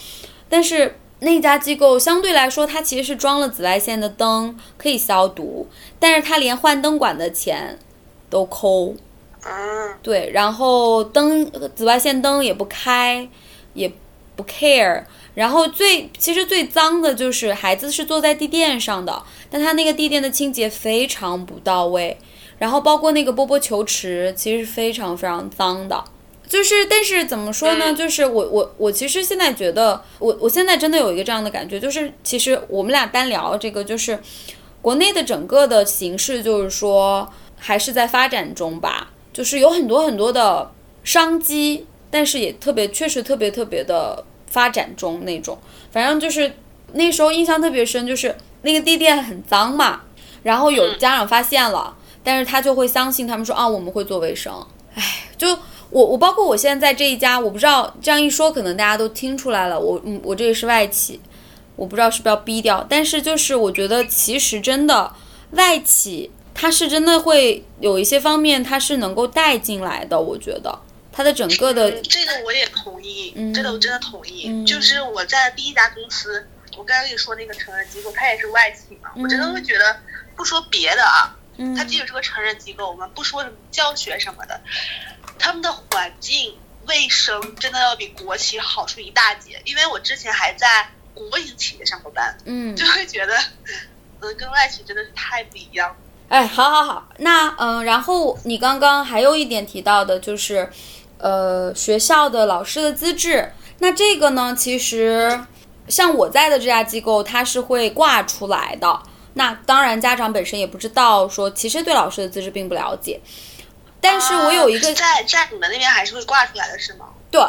C: 但是。那家机构相对来说，它其实是装了紫外线的灯，可以消毒，但是它连换灯管的钱都抠。对，然后灯紫外线灯也不开，也不 care。然后最其实最脏的就是孩子是坐在地垫上的，但他那个地垫的清洁非常不到位，然后包括那个波波球池，其实是非常非常脏的。就是，但是怎么说呢？就是我我我其实现在觉得，我我现在真的有一个这样的感觉，就是其实我们俩单聊这个，就是国内的整个的形势，就是说还是在发展中吧，就是有很多很多的商机，但是也特别确实特别特别的发展中那种。反正就是那时候印象特别深，就是那个地垫很脏嘛，然后有家长发现了，但是他就会相信他们说啊，我们会做卫生，唉，就。我我包括我现在在这一家，我不知道这样一说，可能大家都听出来了。我嗯，我这个是外企，我不知道是不是要逼掉。但是就是我觉得，其实真的外企，它是真的会有一些方面，它是能够带进来的。我觉得它的整个的
B: 这个我也同意，这个我真的同意。就是我在第一家公司，我刚才跟你说那个成人机构，它也是外企嘛，我真的会觉得，不说别的啊，它即使是个成人机构，我们不说什么教学什么的。他们的环境卫生真的要比国企好出一大截，因为我之前还在国营企业上过班，嗯，就会觉得，*laughs* 嗯，跟外企真的是太不一样。
C: 哎，好好好，那嗯，然后你刚刚还有一点提到的就是，呃，学校的老师的资质。那这个呢，其实像我在的这家机构，它是会挂出来的。那当然，家长本身也不知道，说其实对老师的资质并不了解。但是我有一个
B: 在在你们那边还是会挂出来的是吗？
C: 对，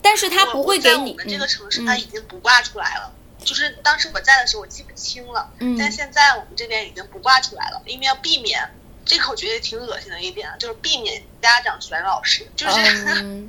C: 但是他不会给你。
B: 我们这个城市他已经不挂出来了，就是当时我在的时候我记不清了，嗯但现在我们这边已经不挂出来了，因为要避免这个我觉得挺恶心的一点，就是避免家长选老师。就是，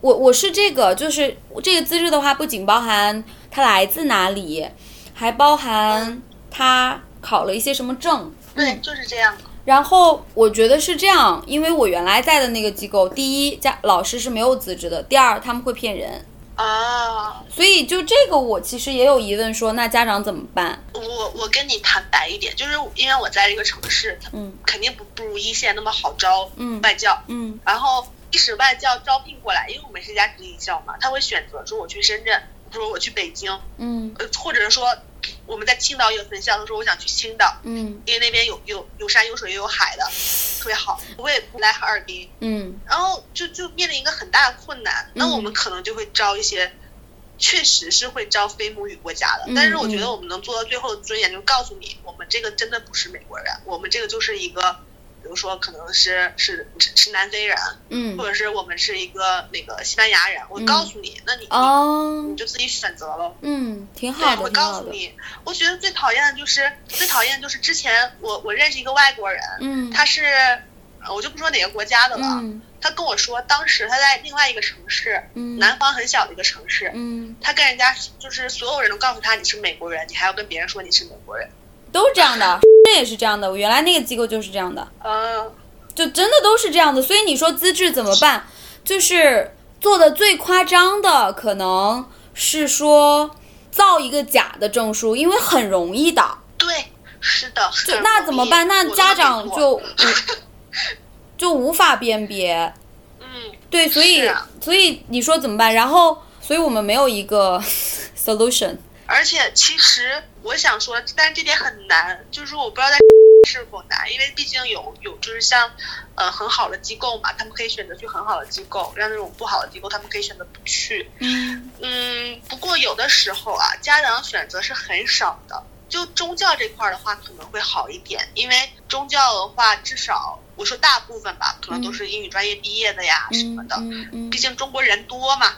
C: 我我是这个，就是这个资质的话，不仅包含他来自哪里，还包含他考了一些什么证。
B: 对，就是这样。
C: 然后我觉得是这样，因为我原来在的那个机构，第一家老师是没有资质的，第二他们会骗人。
B: 啊，
C: 所以就这个我其实也有疑问，说那家长怎么办？
B: 我我跟你坦白一点，就是因为我在这个城市，
C: 嗯，
B: 肯定不不如一线那么好招，
C: 嗯，
B: 外教，
C: 嗯，
B: 然后即使外教招聘过来，因为我们是一家直营校嘛，他会选择说我去深圳，说我去北京，
C: 嗯，
B: 呃，或者是说。我们在青岛有分校，他说我想去青岛，
C: 嗯，
B: 因为那边有有有山有水又有海的，特别好。我也不来哈尔滨，
C: 嗯，
B: 然后就就面临一个很大的困难，那我们可能就会招一些，确实是会招非母语国家的，但是我觉得我们能做到最后的尊严，就告诉你，我们这个真的不是美国人，我们这个就是一个。比如说，可能是是是南非人，
C: 嗯，
B: 或者是我们是一个那个西班牙人，我告诉你，那你
C: 哦，
B: 你就自己选择了，
C: 嗯，挺好的，
B: 我告诉你，我觉得最讨厌的就是最讨厌就是之前我我认识一个外国人，
C: 嗯，
B: 他是我就不说哪个国家的了，他跟我说当时他在另外一个城市，
C: 嗯，
B: 南方很小的一个城市，
C: 嗯，
B: 他跟人家就是所有人都告诉他你是美国人，你还要跟别人说你是美国人。
C: 都是这样的，*laughs* 这也是这样的。我原来那个机构就是这样的，
B: 嗯，
C: 就真的都是这样的。所以你说资质怎么办？就是做的最夸张的，可能是说造一个假的证书，因为很容易的。
B: 对，是的。
C: 就那怎么办？那家长就 *laughs* 就无法辨别。
B: 嗯，
C: 对，所以所以你说怎么办？然后，所以我们没有一个 *laughs* solution。
B: 而且其实我想说，但是这点很难，就是我不知道在 *laughs* 是否难，因为毕竟有有就是像呃很好的机构嘛，他们可以选择去很好的机构，让那种不好的机构他们可以选择不去。
C: 嗯
B: 嗯，不过有的时候啊，家长选择是很少的。就宗教这块的话，可能会好一点，因为宗教的话，至少我说大部分吧，可能都是英语专业毕业的呀什么的。毕竟中国人多嘛。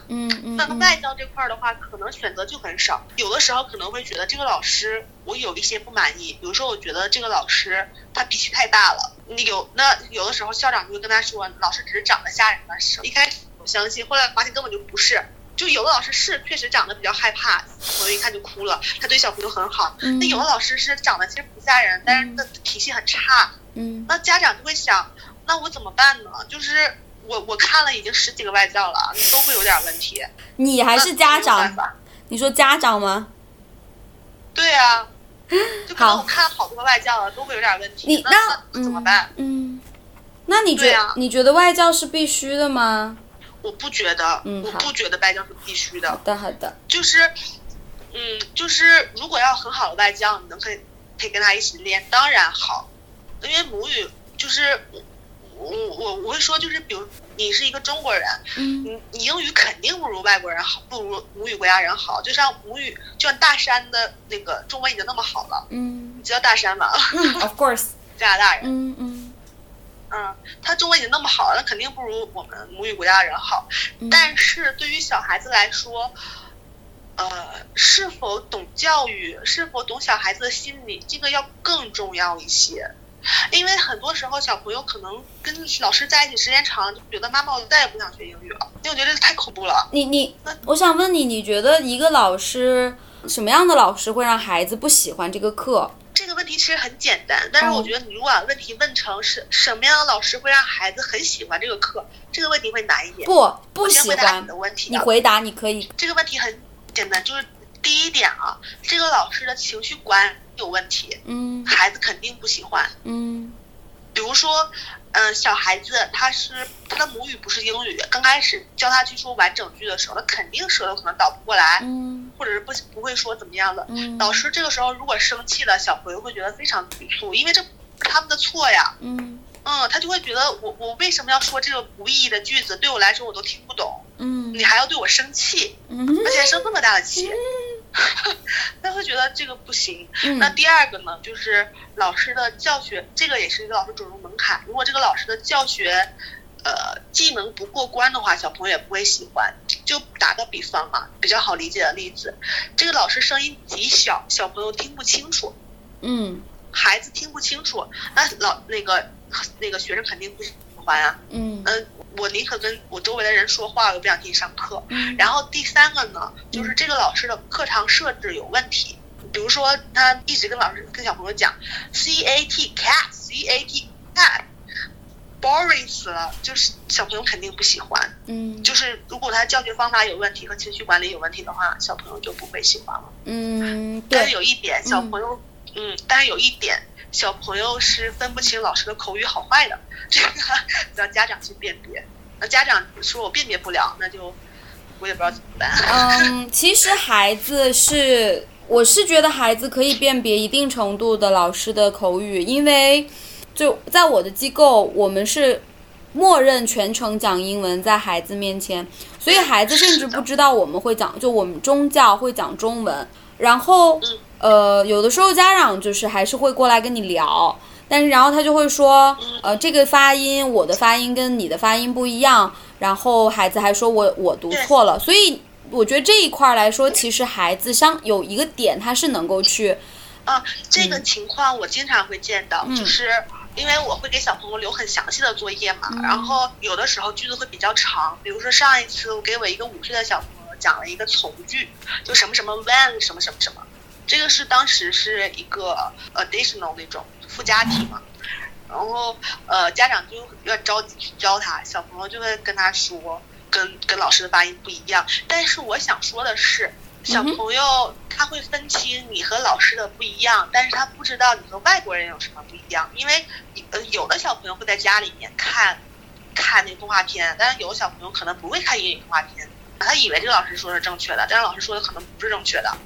B: 那外教这块儿的话，可能选择就很少。有的时候可能会觉得这个老师我有一些不满意，比如说我觉得这个老师他脾气太大了。你有那有的时候校长就会跟他说，老师只是长得吓人的时候，一开始我相信，后来发现根本就不是。就有的老师是确实长得比较害怕，小朋友一看就哭了。他对小朋友很好。那有的老师是长得其实不吓人，但是他脾气很差。
C: 嗯。
B: 那家长就会想，那我怎么办呢？就是我我看了已经十几个外教了，都会有点问题。
C: 你还是家长？你说家长吗？
B: 对啊。*laughs* 就可能我看了好多外教了，都会有点问题。
C: 你
B: 那怎么办？
C: 嗯。那你觉得你觉得外教是必须的吗？
B: 我不觉得，我不觉得外教是必须的。
C: 好的，好的。
B: 就是，嗯，就是如果要很好的外教，你能可以可以跟他一起练，当然好。因为母语就是我我我会说，就是比如你是一个中国人，
C: 嗯，
B: 你你英语肯定不如外国人好，不如母语国家人好。就像母语，就像大山的那个中文已经那么好了，
C: 嗯，
B: 你知道大山吗？
C: 嗯，Of course，*laughs*
B: 加拿大人，
C: 嗯嗯。
B: 嗯，他中文已经那么好了，那肯定不如我们母语国家的人好。但是对于小孩子来说，呃，是否懂教育，是否懂小孩子的心理，这个要更重要一些。因为很多时候小朋友可能跟老师在一起时间长，就觉得妈妈我再也不想学英语了，因为我觉得这太恐怖了。
C: 你你，我想问你，你觉得一个老师什么样的老师会让孩子不喜欢这个课？
B: 这个问题其实很简单，但是我觉得你如果把问题问成是什么样的老师会让孩子很喜欢这个课，这个问题会难一点。
C: 不，不喜
B: 欢你的问题。
C: 你回答，你可以。
B: 这个问题很简单，就是第一点啊，这个老师的情绪管理有问题，
C: 嗯，
B: 孩子肯定不喜欢，
C: 嗯。
B: 比如说，嗯，小孩子他是他的母语不是英语，刚开始教他去说完整句的时候，他肯定舌头可能倒不过来，
C: 嗯，
B: 或者是不不会说怎么样的，
C: 嗯，
B: 老师这个时候如果生气了，小朋友会觉得非常局促，因为这不是他们的错呀，
C: 嗯，
B: 嗯，他就会觉得我我为什么要说这个无意义的句子，对我来说我都听不懂，
C: 嗯，
B: 你还要对我生气，
C: 嗯，
B: 而且还生这么大的气。*laughs* 他会觉得这个不行。那第二个呢，就是老师的教学，这个也是一个老师准入门槛。如果这个老师的教学，呃，技能不过关的话，小朋友也不会喜欢。就打个比方嘛，比较好理解的例子，这个老师声音极小，小朋友听不清楚。
C: 嗯，
B: 孩子听不清楚，那老那个那个学生肯定不喜欢啊。
C: 嗯
B: 嗯。我宁可跟我周围的人说话，我也不想听你上课。
C: 嗯。
B: 然后第三个呢，就是这个老师的课堂设置有问题。比如说他一直跟老师跟小朋友讲 C A T cat C A T cat。Boring 死了，就是小朋友肯定不喜欢。
C: 嗯，
B: 就是如果他教学方法有问题和情绪管理有问题的话，小朋友就不会喜欢了。
C: 嗯，
B: 但是有一点，小朋友，嗯，但是有一点，小朋友是分不清老师的口语好坏的，这个让家长去辨别。那家长说我辨别不了，那就我也不知道怎么办。
C: 嗯，*laughs* 其实孩子是，我是觉得孩子可以辨别一定程度的老师的口语，因为。就在我的机构，我们是默认全程讲英文在孩子面前，所以孩子甚至不知道我们会讲，就我们中教会讲中文。然后，呃，有的时候家长就是还是会过来跟你聊，但是然后他就会说，呃，这个发音我的发音跟你的发音不一样，然后孩子还说我我读错了。所以我觉得这一块来说，其实孩子相有一个点他是能够去，
B: 啊，这个情况我经常会见到，就是。因为我会给小朋友留很详细的作业嘛，然后有的时候句子会比较长，比如说上一次我给我一个五岁的小朋友讲了一个从句，就什么什么 when 什么什么什么，这个是当时是一个 additional 那种附加题嘛，然后呃家长就有点着急去教他，小朋友就会跟他说跟跟老师的发音不一样，但是我想说的是。小朋友他会分清你和老师的不一样，但是他不知道你和外国人有什么不一样，因为呃有的小朋友会在家里面看，看那个动画片，但是有的小朋友可能不会看英语动画片，他以为这个老师说的是正确的，但是老师说的可能不是正确的。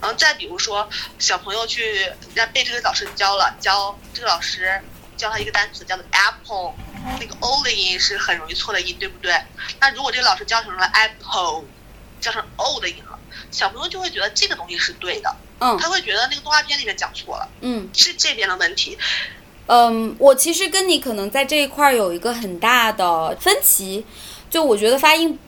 B: 然后再比如说小朋友去让被这个老师教了，教这个老师教他一个单词叫做 apple，那个 o 的音是很容易错的音，对不对？那如果这个老师教成了 apple，教成 o 的音了。小朋友就会觉得这个东西是对的，
C: 嗯，
B: 他会觉得那个动画片里面讲错了，
C: 嗯，
B: 是这边的问题。
C: 嗯，我其实跟你可能在这一块有一个很大的分歧，就我觉得发音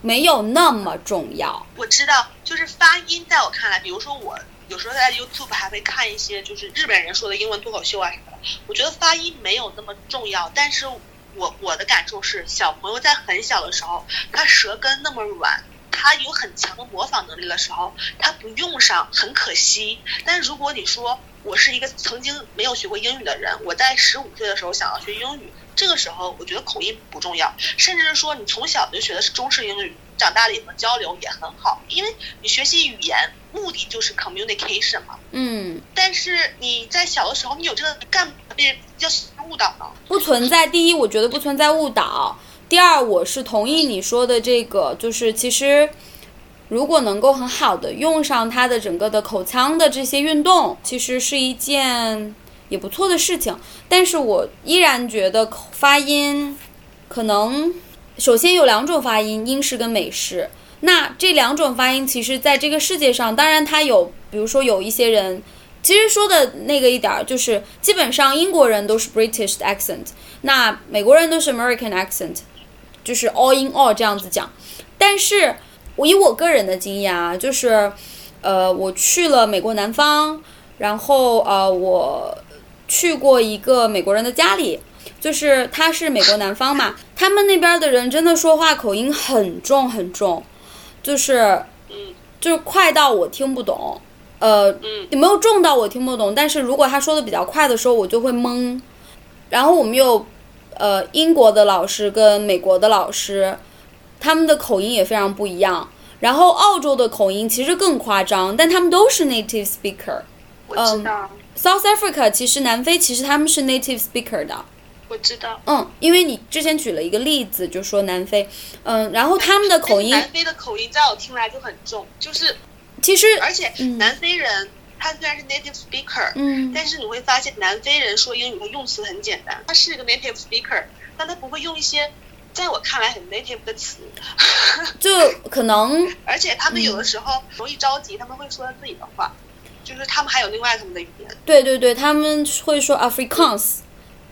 C: 没有那么重要。
B: 我知道，就是发音在我看来，比如说我有时候在 YouTube 还会看一些就是日本人说的英文脱口秀啊什么的，我觉得发音没有那么重要。但是我我的感受是，小朋友在很小的时候，他舌根那么软。他有很强的模仿能力的时候，他不用上很可惜。但是如果你说我是一个曾经没有学过英语的人，我在十五岁的时候想要学英语，这个时候我觉得口音不重要，甚至是说你从小就学的是中式英语，长大了也能交流也很好，因为你学习语言目的就是 communication 嘛。
C: 嗯。
B: 但是你在小的时候，你有这个干被人叫误导呢？
C: 不存在。第一，我觉得不存在误导。第二，我是同意你说的这个，就是其实，如果能够很好的用上它的整个的口腔的这些运动，其实是一件也不错的事情。但是我依然觉得口发音，可能首先有两种发音，英式跟美式。那这两种发音，其实在这个世界上，当然它有，比如说有一些人，其实说的那个一点儿，就是基本上英国人都是 British accent，那美国人都是 American accent。就是 all in all 这样子讲，但是我以我个人的经验啊，就是，呃，我去了美国南方，然后呃，我去过一个美国人的家里，就是他是美国南方嘛，他们那边的人真的说话口音很重很重，就是，就是快到我听不懂，呃，也没有重到我听不懂，但是如果他说的比较快的时候，我就会懵，然后我们又。呃，英国的老师跟美国的老师，他们的口音也非常不一样。然后澳洲的口音其实更夸张，但他们都是 native speaker。
B: 我知道。
C: South Africa 其实南非其实他们是 native speaker 的。
B: 我知道。
C: 嗯，因为你之前举了一个例子，就说南非，嗯，然后他们的口音。
B: 南非的口音在我听来就很重，就是。
C: 其实。
B: 而且南非人。他虽然是 native speaker，
C: 嗯，
B: 但是你会发现南非人说英语的用词很简单。他是一个 native speaker，但他不会用一些在我看来很 native 的词，*laughs*
C: 就可能。*laughs*
B: 而且他们有的时候容易着急，他们会说自己的话，就是他们还有另外他们的语言。
C: 对对对，他们会说 Afrikaans。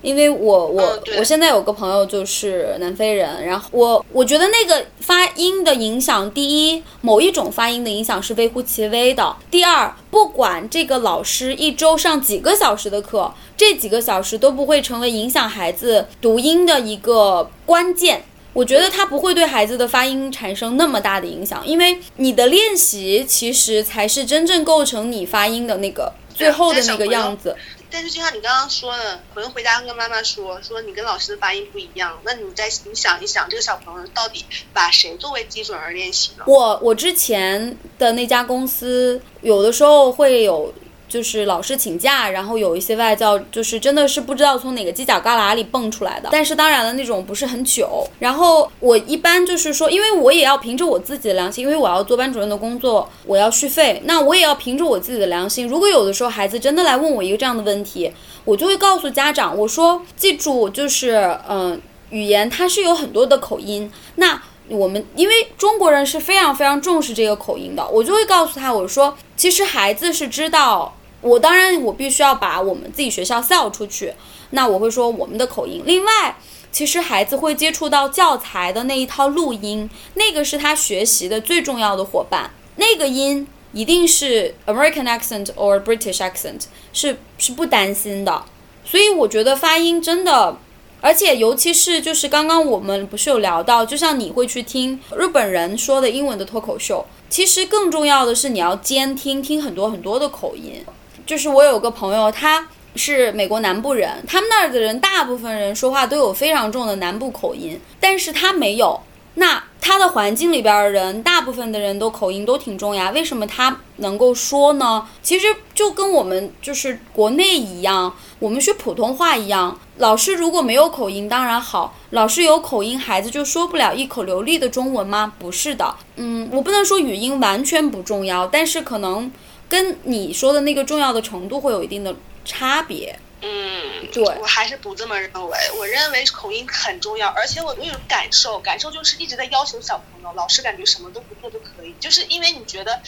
C: 因为我我我现在有个朋友就是南非人，然后我我觉得那个发音的影响，第一，某一种发音的影响是微乎其微的；第二，不管这个老师一周上几个小时的课，这几个小时都不会成为影响孩子读音的一个关键。我觉得它不会对孩子的发音产生那么大的影响，因为你的练习其实才是真正构成你发音的那个最后的那个样子。
B: 但是就像你刚刚说的，可能回家跟妈妈说，说你跟老师的发音不一样，那你再你想一想，这个小朋友到底把谁作为基准而练习呢？
C: 我我之前的那家公司有的时候会有。就是老师请假，然后有一些外教，就是真的是不知道从哪个犄角旮旯里蹦出来的。但是当然了，那种不是很久。然后我一般就是说，因为我也要凭着我自己的良心，因为我要做班主任的工作，我要续费，那我也要凭着我自己的良心。如果有的时候孩子真的来问我一个这样的问题，我就会告诉家长，我说记住，就是嗯，语言它是有很多的口音。那我们因为中国人是非常非常重视这个口音的，我就会告诉他，我说其实孩子是知道。我当然，我必须要把我们自己学校 sell 出去。那我会说我们的口音。另外，其实孩子会接触到教材的那一套录音，那个是他学习的最重要的伙伴。那个音一定是 American accent or British accent，是是不担心的。所以我觉得发音真的，而且尤其是就是刚刚我们不是有聊到，就像你会去听日本人说的英文的脱口秀，其实更重要的是你要监听，听很多很多的口音。就是我有个朋友，他是美国南部人，他们那儿的人大部分人说话都有非常重的南部口音，但是他没有。那他的环境里边的人，大部分的人都口音都挺重呀，为什么他能够说呢？其实就跟我们就是国内一样，我们学普通话一样，老师如果没有口音当然好，老师有口音，孩子就说不了一口流利的中文吗？不是的，嗯，我不能说语音完全不重要，但是可能。跟你说的那个重要的程度会有一定的差别。
B: 嗯，
C: 对，
B: 我还是不这么认为。我认为口音很重要，而且我我有感受，感受就是一直在要求小朋友，老师感觉什么都不做都可以，就是因为你觉得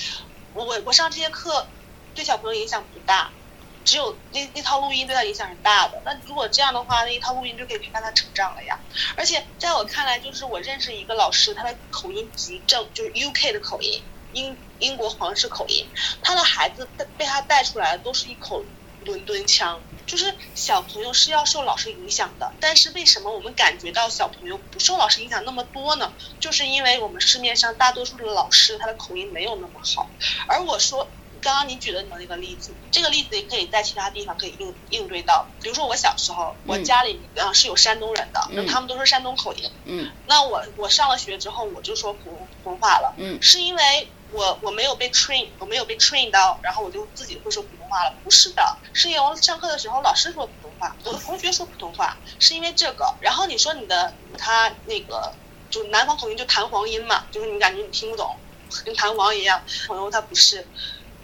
B: 我我上这些课对小朋友影响不大，只有那那套录音对他影响是大的。那如果这样的话，那一套录音就可以陪伴他成长了呀。而且在我看来，就是我认识一个老师，他的口音极正，就是 UK 的口音。英英国皇室口音，他的孩子被被他带出来的都是一口伦敦腔，就是小朋友是要受老师影响的，但是为什么我们感觉到小朋友不受老师影响那么多呢？就是因为我们市面上大多数的老师他的口音没有那么好，而我说刚刚你举的那个例子，这个例子也可以在其他地方可以应应对到，比如说我小时候，我家里啊是有山东人的，那他们都是山东口音，
C: 嗯，
B: 那我我上了学之后我就说普普通话了，
C: 嗯，
B: 是因为。我我没有被 train，我没有被 train 到，然后我就自己会说普通话了。不是的，是因为我上课的时候老师说普通话，我的同学说普通话，是因为这个。然后你说你的他那个就南方口音就弹簧音嘛，就是你感觉你听不懂，跟弹簧一样。朋友他不是，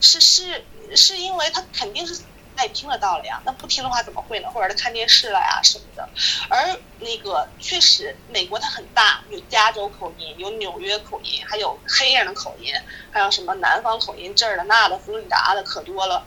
B: 是是是因为他肯定是。他也听得到了呀，那不听的话怎么会呢？或者他看电视了呀什么的。而那个确实，美国它很大，有加州口音，有纽约口音，还有黑人的口音，还有什么南方口音这儿的那的，佛罗里达的可多了。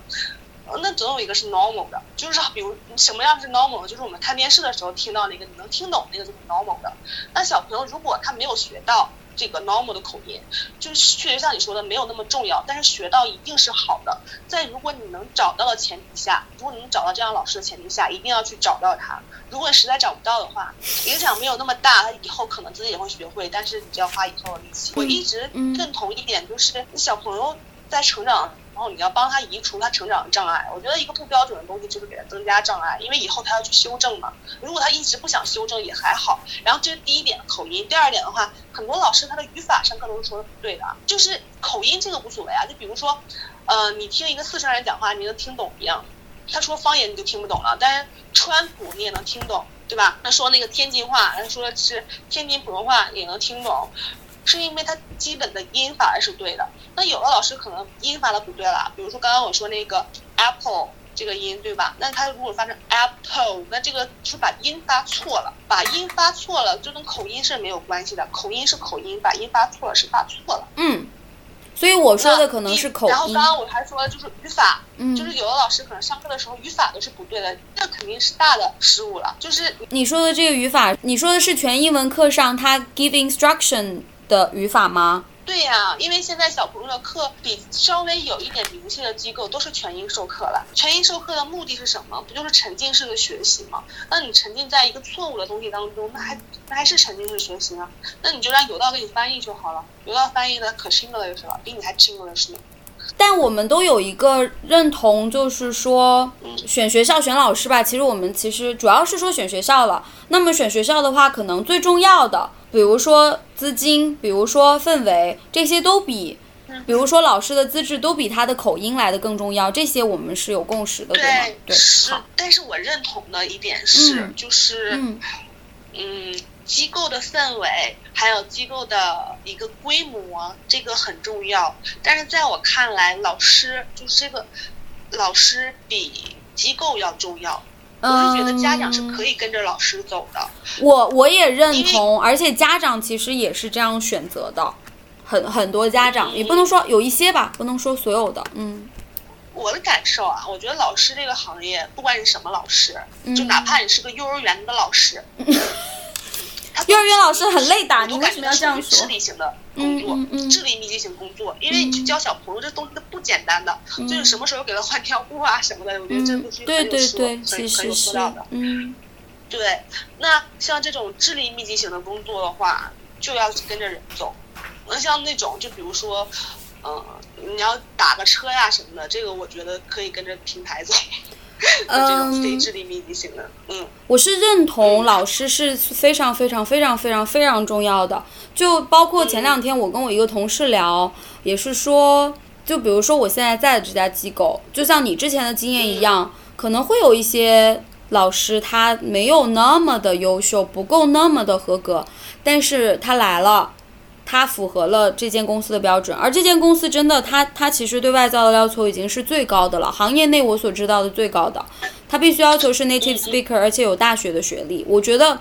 B: 那总有一个是 normal 的，就是比如什么样是 normal，就是我们看电视的时候听到那个你能听懂那个就是 normal 的。那小朋友如果他没有学到。这个 normal 的口音，就是确实像你说的没有那么重要，但是学到一定是好的。在如果你能找到的前提下，如果你能找到这样老师的前提下，一定要去找到他。如果实在找不到的话，影响没有那么大，他以后可能自己也会学会，但是你就要花以后的力气。我一直认同一点，就是小朋友在成长。然后你要帮他移除他成长的障碍，我觉得一个不标准的东西就是给他增加障碍，因为以后他要去修正嘛。如果他一直不想修正也还好。然后这是第一点口音，第二点的话，很多老师他的语法上课都是说的不对的，就是口音这个无所谓啊。就比如说，呃，你听一个四川人讲话，你能听懂一样，他说方言你就听不懂了，但是川普你也能听懂，对吧？他说那个天津话，他说的是天津普通话也能听懂。是因为它基本的音发是对的，那有的老师可能音发的不对了，比如说刚刚我说那个 apple 这个音对吧？那他如果发成 apple，那这个是把音发错了，把音发错了，就跟口音是没有关系的，口音是口音，把音发错了是发错了。
C: 嗯，所以我说的可能是口音。
B: 然后刚刚我还说了，就是语法，就是有的老师可能上课的时候语法都是不对的，那肯定是大的失误了。就是
C: 你说的这个语法，你说的是全英文课上他 give instruction。的语法吗？
B: 对呀、因为现在小朋友的课比稍微有一点名气的机构都是全英授课了。全英授课的目的是什么？不就是沉浸式的学习吗？那你沉浸在一个错误的东西当中，那还那还是沉浸式学习呢？那你就让有道给你翻译就好了，有道翻译的可是 English 了，比你还 English 呢。
C: 但我们都有一个认同，就是说选学校、选老师吧。其实我们其实主要是说选学校了。那么选学校的话，可能最重要的，比如说资金，比如说氛围，这些都比，比如说老师的资质都比他的口音来的更重要。这些我们是有共识的，对吗？对，
B: 是，。但是我认同的一点是，
C: 嗯
B: 就是
C: 嗯
B: 嗯，机构的氛围，还有机构的一个规模，这个很重要。但是在我看来，老师就是这个老师比机构要重要。我是觉得家长是可
C: 以。
B: 跟着老师走的。
C: 我我也认同，而且家长其实也是这样选择的，很很多家长也不能说有一些吧，不能说所有的，嗯
B: 我的感受啊，我觉得老师这个行业，不管是什么老师，
C: 嗯
B: 就哪怕你是个幼儿园的老师，*laughs*
C: 幼儿园老师很累的你为什么要这样说
B: 属于智力型的工作，
C: 嗯嗯嗯
B: 智力密集型工作，因为你去教小朋友这东西都不简单的，就是什么时候给他换尿布啊什么的，我觉得这
C: 嗯
B: 都是，
C: 对
B: 很有说很很有说到的。，
C: 嗯
B: 对，那像这种智力密集型的工作的话，就要跟着人走。那像那种，就比如说，嗯、你要打个车呀什么的，这个我觉得可以跟着品牌走。*laughs* 这种非
C: 嗯
B: 智力密集型的，嗯，
C: 我是认同老师是非常非常非常非常非常重要的，就包括前两天我跟我一个同事聊，也是说，就比如说我现在在的这家机构，就像你之前的经验一样，可能会有一些老师他没有那么的优秀，不够那么的合格，但是他来了。它符合了这间公司的标准，而这间公司真的，它它其实对外教的要求已经是最高的了，行业内我所知道的最高的。它必须要求是 native speaker，而且有大学的学历，我觉得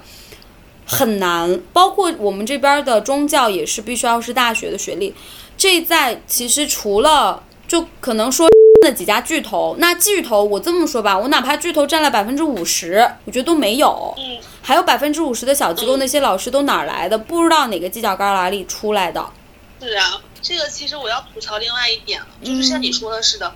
C: 很难。包括我们这边的中教也是必须要是大学的学历。这在其实除了就可能说那几家巨头，那巨头我这么说吧，我哪怕巨头占了百分之五十，我觉得都没有。
B: 嗯，
C: 还有百分之五十的小机构，那些老师都哪儿来的？不知道哪个犄角旮旯里出来的。
B: 是啊，这个其实我要吐槽另外一点了，就是像你说的似的，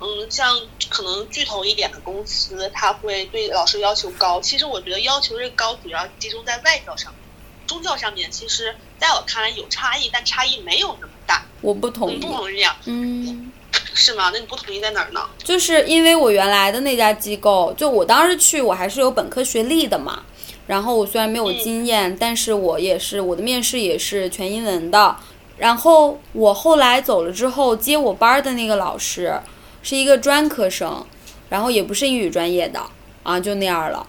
B: 嗯，像可能巨头一点的公司，它会对老师要求高。其实我觉得要求这高，主要集中在外教上面，中教上面，其实在我看来有差异，但差异没有那么大。
C: 我不同意
B: 你不。同意啊？
C: 嗯，
B: 是吗？那你不同意在哪儿呢？
C: 就是因为我原来的那家机构，就我当时去，我还是有本科学历的嘛。然后我虽然没有经验，但是我也是我的面试也是全英文的。然后我后来走了之后，接我班儿的那个老师是一个专科生，然后也不是英语专业的啊，就那样了。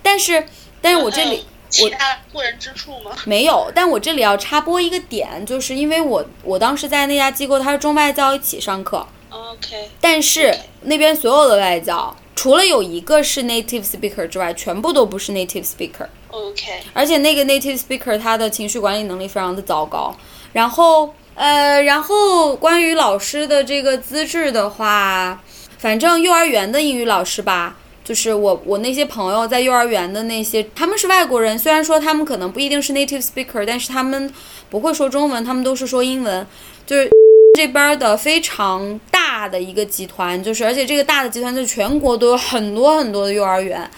C: 但是，但是我这里
B: 其他过人之处吗？
C: 没有，但我这里要插播一个点，就是因为我我当时在那家机构，它是中外教一起上课
B: ，OK，
C: 但是那边所有的外教，除了有一个是 native speaker 之外，全部都不是 native speaker。
B: OK，
C: 而且那个 native speaker 他的情绪管理能力非常的糟糕。然后，呃，然后关于老师的这个资质的话，反正幼儿园的英语老师吧，就是我我那些朋友在幼儿园的那些，他们是外国人，虽然说他们可能不一定是 native speaker，但是他们不会说中文，他们都是说英文，就是。*laughs* 这边的非常大的一个集团，就是而且这个大的集团在全国都有很多很多的幼儿园，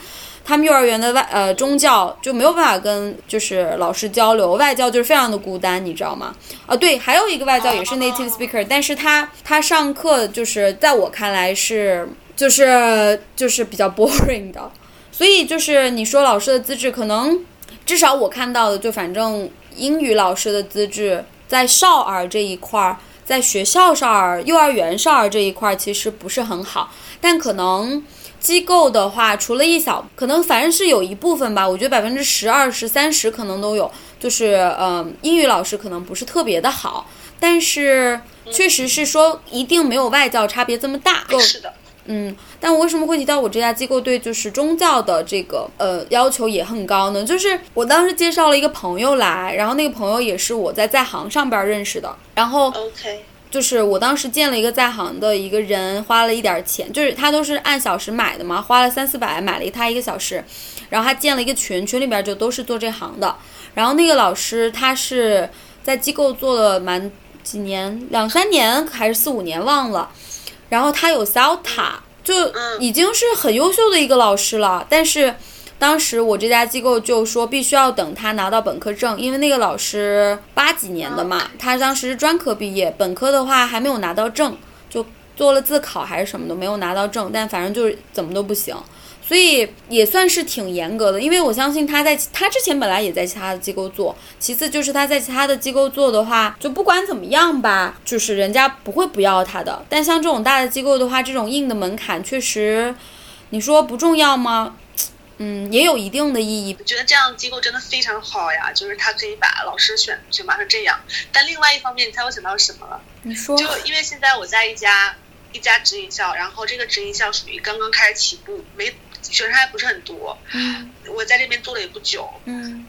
C: 他们幼儿园的外呃中教就没有办法跟就是老师交流，外教就是非常的孤单，你知道吗？啊，对，还有一个外教也是 native speaker，但是他他上课就是在我看来是就是就是比较 boring 的，所以就是你说老师的资质可能至少我看到的就反正英语老师的资质在少儿这一块儿。在学校少儿、幼儿园少儿这一块儿其实不是很好，但可能机构的话，除了一小，可能反正是有一部分吧，我觉得百分之十、二十、三十可能都有，就是呃，英语老师可能不是特别的好，但是确实是说一定没有外教差别这么大。
B: 是的，
C: 嗯，但我为什么会提到我这家机构对就是宗教的这个呃要求也很高呢？就是我当时介绍了一个朋友来，然后那个朋友也是我在在行上边认识的，然后
B: OK，
C: 就是我当时见了一个在行的一个人，花了一点钱，就是他都是按小时买的嘛，花了三四百买了他一个小时，然后他建了一个群，群里边就都是做这行的。然后那个老师他是在机构做了蛮几年，两三年还是四五年忘了。然后他有 CELTA，就
B: 嗯
C: 已经是很优秀的一个老师了。但是当时我这家机构就说必须要等他拿到本科证，因为那个老师八几年的嘛，他当时是专科毕业，本科的话还没有拿到证，就做了自考还是什么的，没有拿到证，但反正就是怎么都不行。所以也算是挺严格的，因为我相信他在他之前本来也在其他的机构做，其次就是他在其他的机构做的话，就不管怎么样吧，就是人家不会不要他的。但像这种大的机构的话，这种硬的门槛确实，你说不重要吗？嗯，也有一定的意义。
B: 我觉得这样的机构真的非常好呀，就是他可以把老师选选拔成这样。但另外一方面，你猜我想到什么了？
C: 你说
B: 就因为现在我在一家一家直营校，然后这个直营校属于刚刚开始起步，没学生还不是很多。
C: 嗯
B: 我在这边做了也不久，
C: 嗯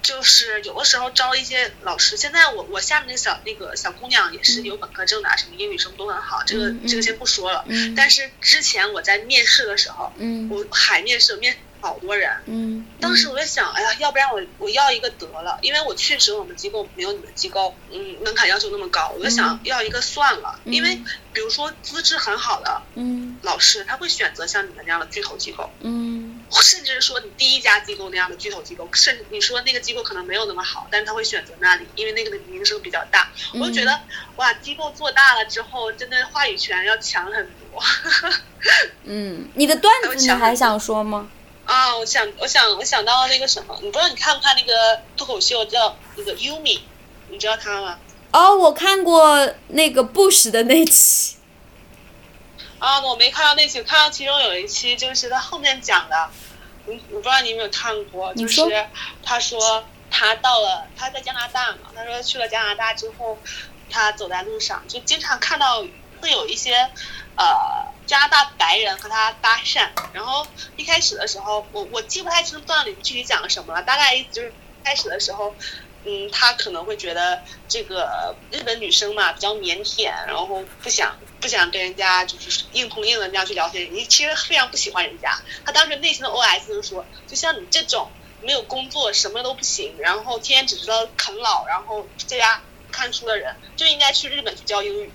B: 就是有的时候招一些老师。现在我我下面那个小那个小姑娘也是有本科证的啊，什么英语什么都很好，这个这个先不说了。
C: 嗯
B: 但是之前我在面试的时候，
C: 嗯
B: 我海面试面试好多人，
C: 嗯，
B: 当时我就想，哎呀，要不然我我要一个得了，因为我确实我们机构没有你们机构，嗯，门槛要求那么高，我就想要一个算了，因为比如说资质很好的
C: 嗯。
B: 老师，他会选择像你们那样的巨头机构，
C: 嗯。
B: 甚至是说你第一家机构那样的巨头机构，甚至你说那个机构可能没有那么好，但是他会选择那里，因为那个的名声比较大。我就觉得，哇，机构做大了之后，真的话语权要强很多。*laughs*
C: 嗯，你的段子你还想说吗？
B: 啊，我想，我想，我想到那个什么，你不知道你看不看那个脱口秀叫那个 Yumi，你知道他吗？
C: 哦，我看过那个 Bush 的那期。
B: 啊，我没看到那期，我看到其中有一期就是他后面讲的，我，我不知道你有没有看过，就是他说他到了他在加拿大嘛，他说去了加拿大之后，他走在路上就经常看到会有一些呃加拿大白人和他搭讪，然后一开始的时候，我我记不太清段里具体讲了什么了，大概意思就是开始的时候。嗯，他可能会觉得这个日本女生嘛比较腼腆，然后不想不想跟人家就是硬碰硬的那样去聊天，你其实非常不喜欢人家。他当时内心的 OS 就是说，就像你这种没有工作，什么都不行，然后天天只知道啃老，然后在家看书的人，就应该去日本去教英语。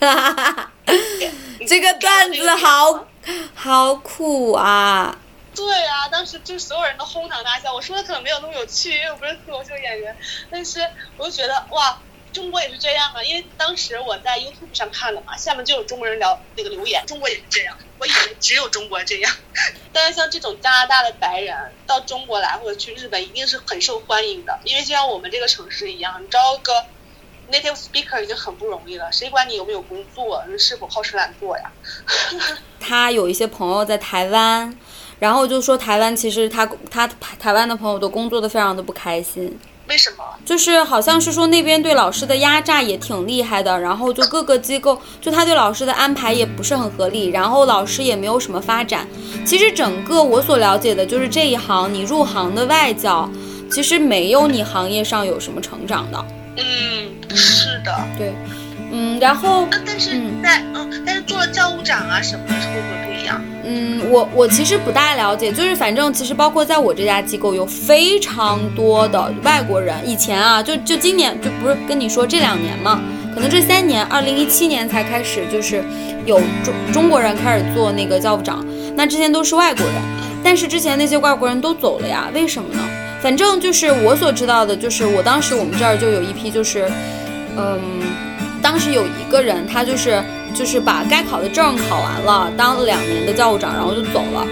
C: 哈哈哈，*laughs* 这个段子好好苦啊！
B: 对啊，当时就所有人都哄堂大笑。我说的可能没有那么有趣，因为我不是脱口秀演员，但是我就觉得哇，中国也是这样啊。因为当时我在 YouTube 上看的嘛，下面就有中国人聊那个留言，中国也是这样。我以为只有中国这样，*laughs* 但是像这种加拿大的白人到中国来或者去日本，一定是很受欢迎的。因为就像我们这个城市一样，你招个 native speaker 已经很不容易了，谁管你有没有工作，你是否好吃懒做呀？*laughs*
C: 他有一些朋友在台湾，然后就说台湾其实他他台湾的朋友都工作的非常的不开心，
B: 为什么？
C: 就是好像是说那边对老师的压榨也挺厉害的，然后就各个机构就他对老师的安排也不是很合理，然后老师也没有什么发展。其实整个我所了解的就是这一行，你入行的外教，其实没有你行业上有什么成长的。
B: 嗯，是的。
C: 对，嗯，然后
B: 啊，但是在嗯但是做了教务长啊什么的，会不会不一样？
C: 嗯，我我其实不大了解，就是反正其实包括在我这家机构有非常多的外国人，以前啊，就就今年就不是跟你说这两年嘛，可能这三年，二零一七年才开始就是有中中国人开始做那个教务长，那之前都是外国人，但是之前那些外国人都走了呀，为什么呢？反正就是我所知道的，就是我当时我们这儿就有一批就是，嗯，当时有一个人他就是。就是把该考的证考完了，当了两年的教务长，然后就走了。